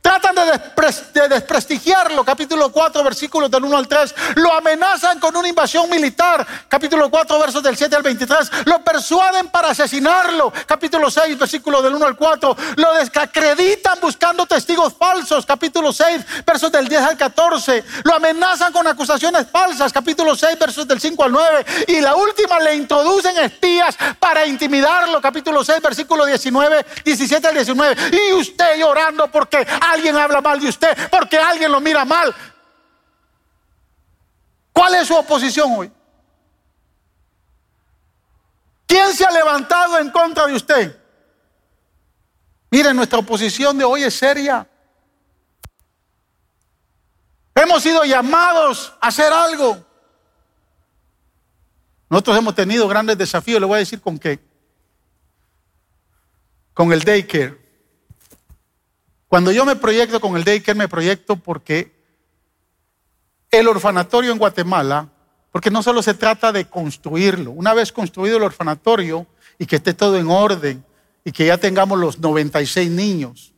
Speaker 2: Tratan de, desprestigiarlo, capítulo 4, versículos del 1 al 3. Lo amenazan con una invasión militar, capítulo 4, versos del 7 al 23. Lo persuaden para asesinarlo, capítulo 6, versículos del 1 al 4. Lo desacreditan buscando testigos falsos, capítulo 6, versos del 10 al 14. Lo amenazan con acusaciones falsas, capítulo 6, versos del 5 al 9. Y la última le introducen espías para intimidarlo, capítulo 6, versículo 19, 17 al 19. Y usted llorando porque alguien habla mal de usted, porque alguien lo mira mal. ¿Cuál es su oposición hoy? ¿Quién se ha levantado en contra de usted? Miren, nuestra oposición de hoy es seria. Hemos sido llamados a hacer algo. Nosotros hemos tenido grandes desafíos, le voy a decir con qué. Con el daycare. Cuando yo me proyecto con el daycare, me proyecto porque el orfanatorio en Guatemala, porque no solo se trata de construirlo, una vez construido el orfanatorio y que esté todo en orden y que ya tengamos los 96 niños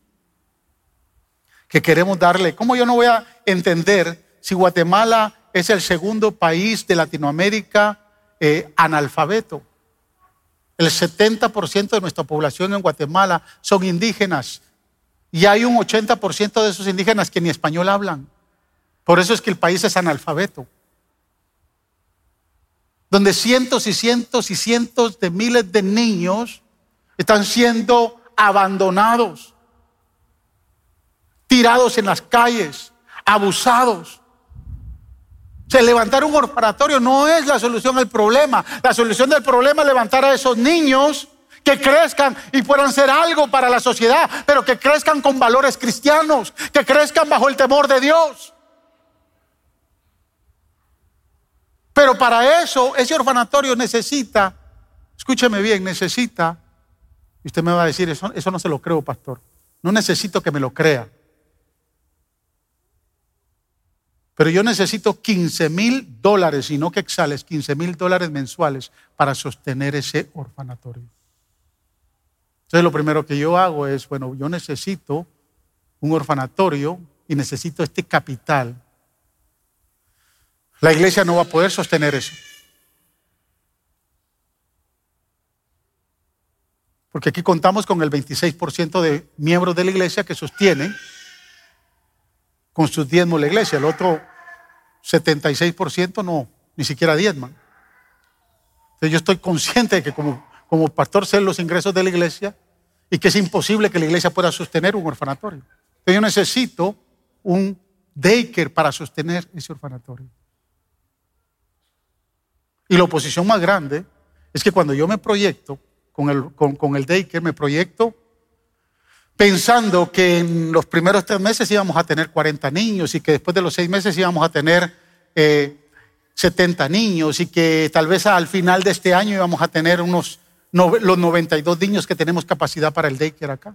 Speaker 2: que queremos darle, ¿cómo yo no voy a entender si Guatemala es el segundo país de Latinoamérica eh, analfabeto? El 70% de nuestra población en Guatemala son indígenas y hay un 80% de esos indígenas que ni español hablan. Por eso es que el país es analfabeto. Donde cientos y cientos y cientos de miles de niños están siendo abandonados, tirados en las calles, abusados. Se levantar un orfanatorio no es la solución al problema. La solución del problema es levantar a esos niños que crezcan y puedan ser algo para la sociedad, pero que crezcan con valores cristianos, que crezcan bajo el temor de Dios. Pero para eso, ese orfanatorio necesita, escúcheme bien, necesita, y usted me va a decir, eso, eso no se lo creo, pastor, no necesito que me lo crea. Pero yo necesito 15 mil dólares, y no que exhales, 15 mil dólares mensuales para sostener ese orfanatorio. Entonces lo primero que yo hago es, bueno, yo necesito un orfanatorio y necesito este capital. La iglesia no va a poder sostener eso. Porque aquí contamos con el 26% de miembros de la iglesia que sostienen con sus diezmos la iglesia. El otro 76% no, ni siquiera diezman. Entonces yo estoy consciente de que como como pastor ser los ingresos de la iglesia y que es imposible que la iglesia pueda sostener un orfanatorio. Entonces yo necesito un daycare para sostener ese orfanatorio. Y la oposición más grande es que cuando yo me proyecto con el, con, el daycare, me proyecto pensando que en los primeros tres meses íbamos a tener 40 niños y que después de los seis meses íbamos a tener eh, 70 niños y que tal vez al final de este año íbamos a tener unos los 92 niños que tenemos capacidad para el daycare acá.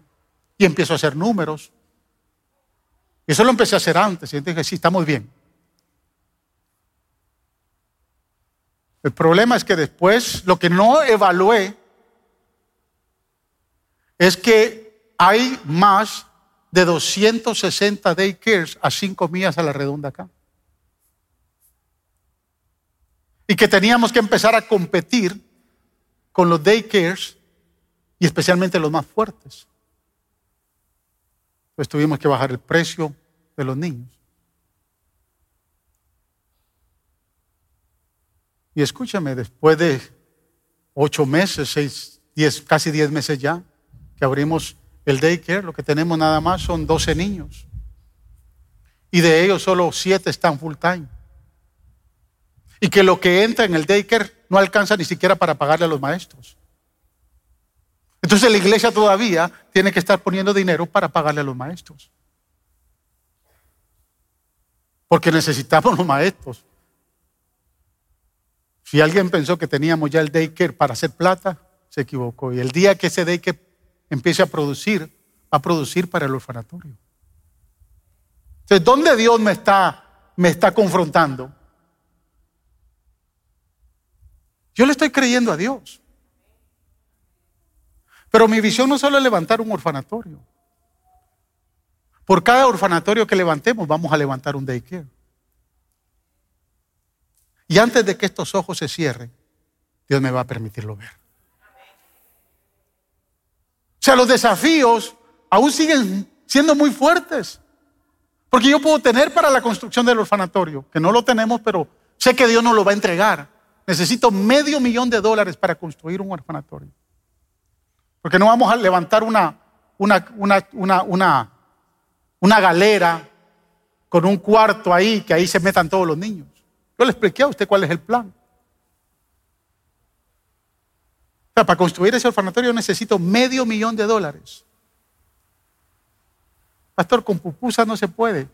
Speaker 2: Y empiezo a hacer números. Eso lo empecé a hacer antes. Y dije, sí, estamos bien. El problema es que después lo que no evalué es que hay más de 260 daycares a 5 millas a la redonda acá. Y que teníamos que empezar a competir con los daycares y especialmente los más fuertes. Pues tuvimos que bajar el precio de los niños. Y escúchame, después de ocho meses, seis, diez, casi diez meses ya, que abrimos el daycare, lo que tenemos nada más son 12 niños. y de ellos solo siete están full time. Y que lo que entra en el daycare no alcanza ni siquiera para pagarle a los maestros. Entonces la iglesia todavía tiene que estar poniendo dinero para pagarle a los maestros. Porque necesitamos los maestros. Si alguien pensó que teníamos ya el daycare para hacer plata, se equivocó. Y el día que ese daycare empiece a producir, va a producir para el orfanatorio. Entonces, ¿dónde Dios me está, me está confrontando? Yo le estoy creyendo a Dios. Pero mi visión no solo levantar un orfanatorio. Por cada orfanatorio que levantemos, vamos a levantar un daycare. Y antes de que estos ojos se cierren, Dios me va a permitirlo ver. O sea, los desafíos aún siguen siendo muy fuertes. Porque yo puedo tener para la construcción del orfanatorio, que no lo tenemos, pero sé que Dios nos lo va a entregar. Necesito medio millón de dólares para construir un orfanatorio. Porque no vamos a levantar una, una, una, una, una galera con un cuarto ahí, que ahí se metan todos los niños. Yo le expliqué a usted cuál es el plan. para construir ese orfanatorio necesito medio millón de dólares. Pastor, con pupusas no se puede.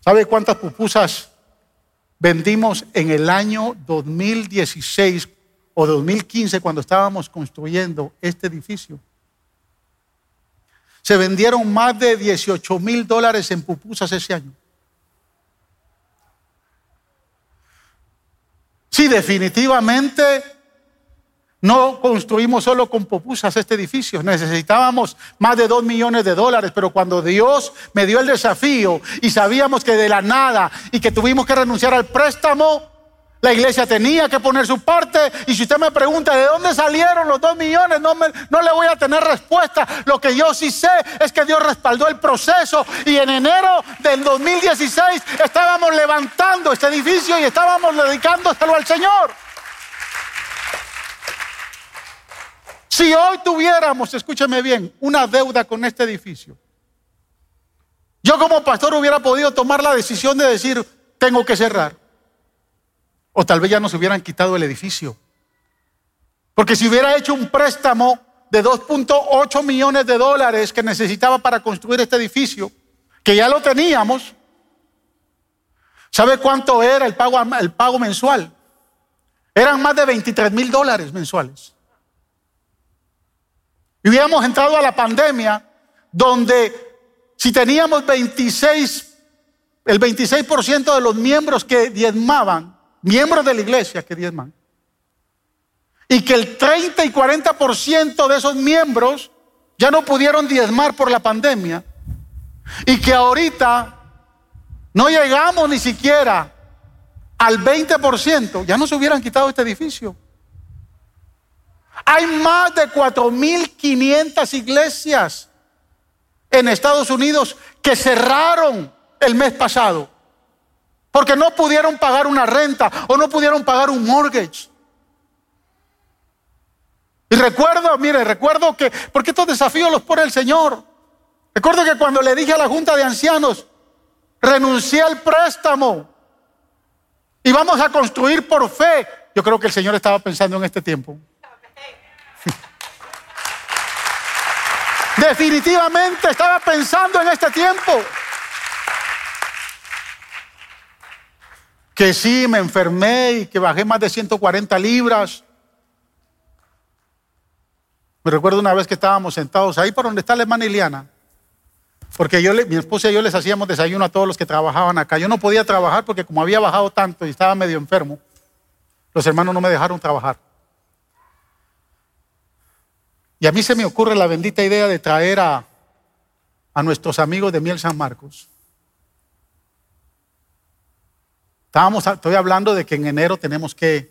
Speaker 2: ¿Sabe cuántas pupusas vendimos en el año 2016 o 2015 cuando estábamos construyendo este edificio? Se vendieron más de 18 mil dólares en pupusas ese año. Sí, definitivamente no construimos solo con pupusas este edificio, necesitábamos más de dos millones de dólares, pero cuando Dios me dio el desafío y sabíamos que de la nada y que tuvimos que renunciar al préstamo, la iglesia tenía que poner su parte y si usted me pregunta de dónde salieron los dos millones, no, no le voy a tener respuesta. Lo que yo sí sé es que Dios respaldó el proceso y en enero del 2016 estábamos levantando este edificio y estábamos dedicándoselo al Señor. Si hoy tuviéramos, escúcheme bien, una deuda con este edificio, yo como pastor hubiera podido tomar la decisión de decir, tengo que cerrar. O tal vez ya nos hubieran quitado el edificio. Porque si hubiera hecho un préstamo de 2.8 millones de dólares que necesitaba para construir este edificio, que ya lo teníamos, ¿sabe cuánto era el pago, el pago mensual? Eran más de 23 mil dólares mensuales. Y hubiéramos entrado a la pandemia donde si teníamos 26, el 26% de los miembros que diezmaban, miembros de la iglesia que diezman. Y que el 30 y 40% de esos miembros ya no pudieron diezmar por la pandemia. Y que ahorita no llegamos ni siquiera al 20%, ya no se hubieran quitado este edificio. Hay más de 4.500 iglesias en Estados Unidos que cerraron el mes pasado porque no pudieron pagar una renta o no pudieron pagar un mortgage. Y recuerdo, mire, recuerdo que, porque estos desafíos los pone el Señor. Recuerdo que cuando le dije a la Junta de Ancianos, renuncié al préstamo y vamos a construir por fe. Yo creo que el Señor estaba pensando en este tiempo. Definitivamente estaba pensando en este tiempo. que sí, me enfermé y que bajé más de 140 libras. Me recuerdo una vez que estábamos sentados ahí por donde está la hermana Iliana. Porque yo, mi esposa y yo les hacíamos desayuno a todos los que trabajaban acá. Yo no podía trabajar porque como había bajado tanto y estaba medio enfermo, los hermanos no me dejaron trabajar. Y a mí se me ocurre la bendita idea de traer a, a nuestros amigos de Miel San Marcos. Estábamos, estoy hablando de que en enero tenemos que,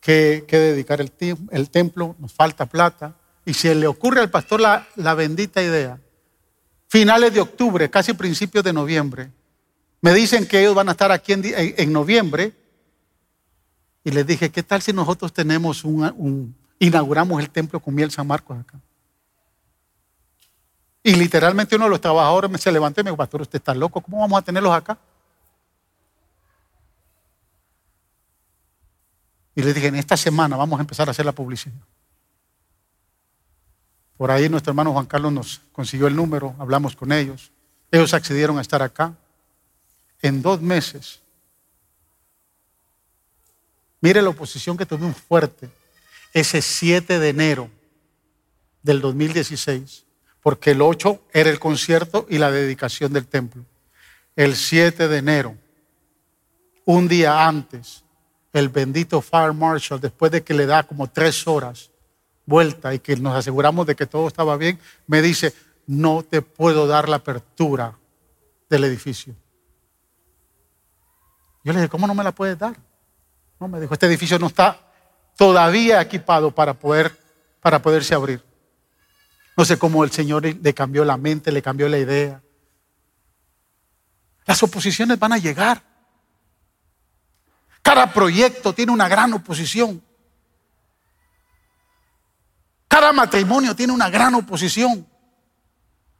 Speaker 2: que, dedicar el, el, templo, nos falta plata. Y si le ocurre al pastor la, la bendita idea, finales de octubre, casi principios de noviembre, me dicen que ellos van a estar aquí en, en, noviembre. Y les dije, ¿qué tal si nosotros tenemos un, inauguramos el templo con miel San Marcos acá? Y literalmente uno de los trabajadores se levantó y me dijo, pastor, usted está loco, ¿cómo vamos a tenerlos acá? Y le dije, en esta semana vamos a empezar a hacer la publicidad. Por ahí nuestro hermano Juan Carlos nos consiguió el número, hablamos con ellos. Ellos accedieron a estar acá. En dos meses. Mire la oposición que tuvimos fuerte ese 7 de enero del 2016, porque el 8 era el concierto y la dedicación del templo. El 7 de enero, un día antes, el bendito Fire Marshal, después de que le da como tres horas vuelta y que nos aseguramos de que todo estaba bien, me dice, no te puedo dar la apertura del edificio. Yo le dije, ¿cómo no me la puedes dar? No, me dijo, este edificio no está todavía equipado para, poder, para poderse abrir. No sé cómo el Señor le cambió la mente, le cambió la idea. Las oposiciones van a llegar. Cada proyecto tiene una gran oposición. Cada matrimonio tiene una gran oposición.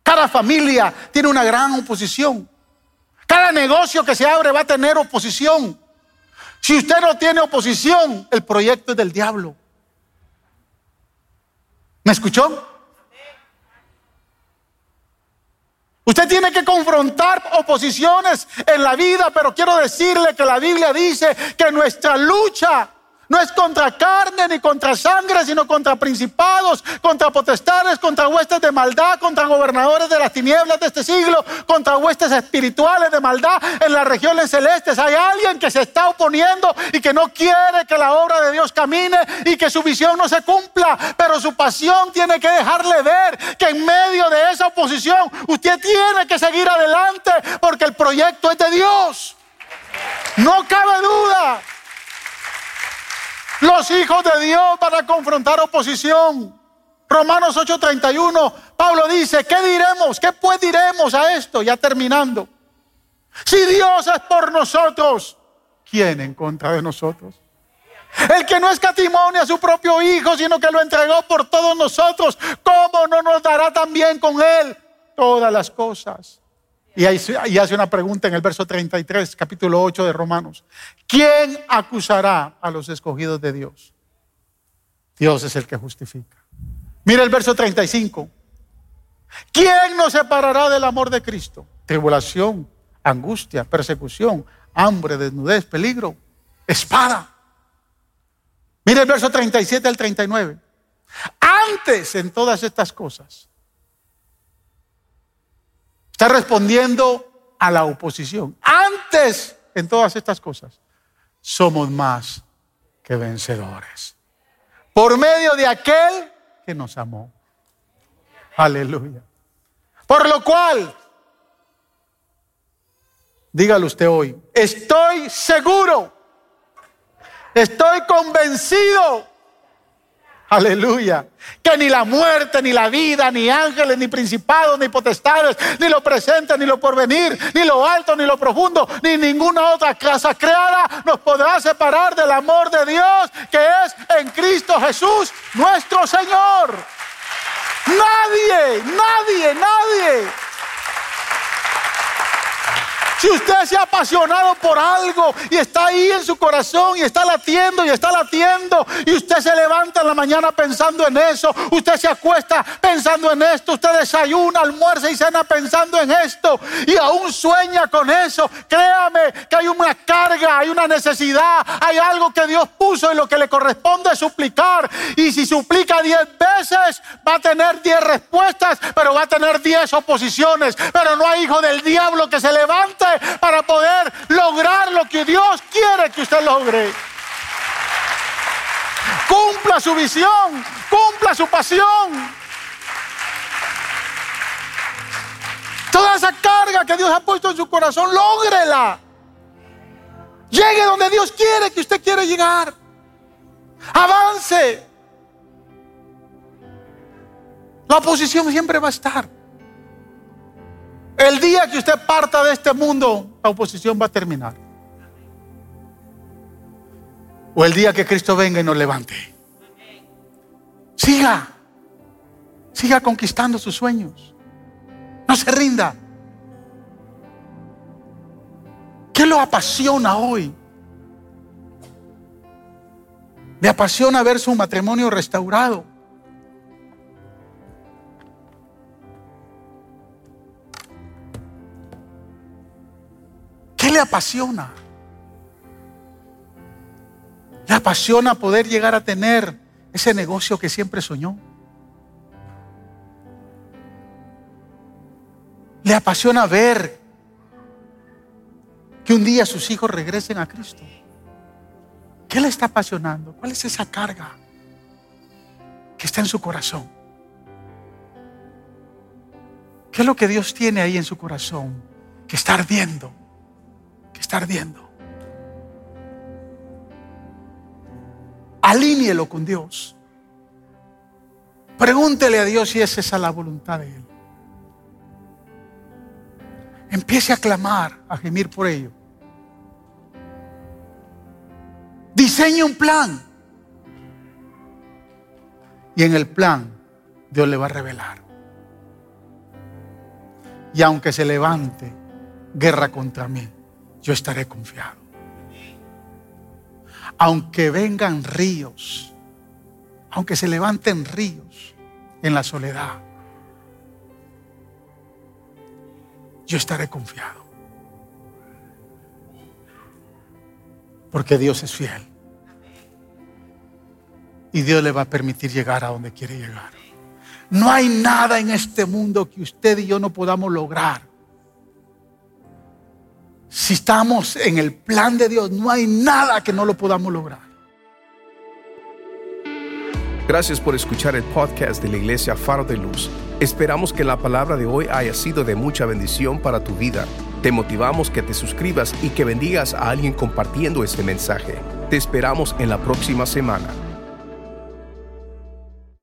Speaker 2: Cada familia tiene una gran oposición. Cada negocio que se abre va a tener oposición. Si usted no tiene oposición, el proyecto es del diablo. ¿Me escuchó? Usted tiene que confrontar oposiciones en la vida, pero quiero decirle que la Biblia dice que nuestra lucha no es contra carne ni contra sangre, sino contra principados, contra potestades, contra huestes de maldad, contra gobernadores de las tinieblas de este siglo, contra huestes espirituales de maldad en las regiones celestes. Hay alguien que se está oponiendo y que no quiere que la obra de Dios camine y que su visión no se cumpla, pero su pasión tiene que dejarle ver que en medio de esa oposición usted tiene que seguir adelante porque el proyecto es de Dios. No cabe duda. Los hijos de Dios van a confrontar oposición. Romanos 8:31, Pablo dice, ¿qué diremos? ¿Qué pues diremos a esto? Ya terminando. Si Dios es por nosotros, ¿quién en contra de nosotros? El que no escatimó ni a su propio Hijo, sino que lo entregó por todos nosotros, ¿cómo no nos dará también con Él todas las cosas? Y, hace una pregunta en el verso 33, capítulo 8 de Romanos. ¿Quién acusará a los escogidos de Dios? Dios es el que justifica. Mira el verso 35. ¿Quién nos separará del amor de Cristo? Tribulación, angustia, persecución, hambre, desnudez, peligro, espada. Mira el verso 37 al 39. Antes en todas estas cosas Está respondiendo a la oposición. Antes, en todas estas cosas, somos más que vencedores. Por medio de aquel que nos amó. Aleluya. Por lo cual, dígalo usted hoy, estoy seguro, estoy convencido Aleluya. Que ni la muerte, ni la vida, ni ángeles, ni principados, ni potestades, ni lo presente, ni lo porvenir, ni lo alto, ni lo profundo, ni ninguna otra casa creada nos podrá separar del amor de Dios que es en Cristo Jesús, nuestro Señor. Nadie, nadie, nadie. Si usted se ha apasionado por algo y está ahí en su corazón y está latiendo y está latiendo y usted se levanta en la mañana pensando en eso, usted se acuesta pensando en esto, usted desayuna, almuerza y cena pensando en esto y aún sueña con eso, créame que hay una carga, hay una necesidad, hay algo que Dios puso y lo que le corresponde es suplicar y si suplica diez veces va a tener diez respuestas, pero va a tener diez oposiciones, pero no hay hijo del diablo que se levante para poder lograr lo que Dios quiere que usted logre. Cumpla su visión, cumpla su pasión. Toda esa carga que Dios ha puesto en su corazón, lógrela. Llegue donde Dios quiere que usted quiere llegar. Avance. La oposición siempre va a estar. El día que usted parta de este mundo, la oposición va a terminar. O el día que Cristo venga y nos levante. Siga. Siga conquistando sus sueños. No se rinda. ¿Qué lo apasiona hoy? Me apasiona ver su matrimonio restaurado. ¿Qué le apasiona? Le apasiona poder llegar a tener ese negocio que siempre soñó. Le apasiona ver que un día sus hijos regresen a Cristo. ¿Qué le está apasionando? ¿Cuál es esa carga que está en su corazón? ¿Qué es lo que Dios tiene ahí en su corazón? Que está ardiendo, está ardiendo. Alíñelo con Dios. Pregúntele a Dios si es esa la voluntad de Él. Empiece a clamar, a gemir por ello. Diseñe un plan. Y en el plan Dios le va a revelar. Y aunque se levante guerra contra mí, yo estaré confiado. Aunque vengan ríos, aunque se levanten ríos en la soledad, yo estaré confiado. Porque Dios es fiel. Y Dios le va a permitir llegar a donde quiere llegar. No hay nada en este mundo que usted y yo no podamos lograr. Si estamos en el plan de Dios, no hay nada que no lo podamos lograr.
Speaker 1: Gracias por escuchar el podcast de la Iglesia Faro de Luz. Esperamos que la palabra de hoy haya sido de mucha bendición para tu vida. Te motivamos que te suscribas y que bendigas a alguien compartiendo este mensaje. Te esperamos en la próxima semana.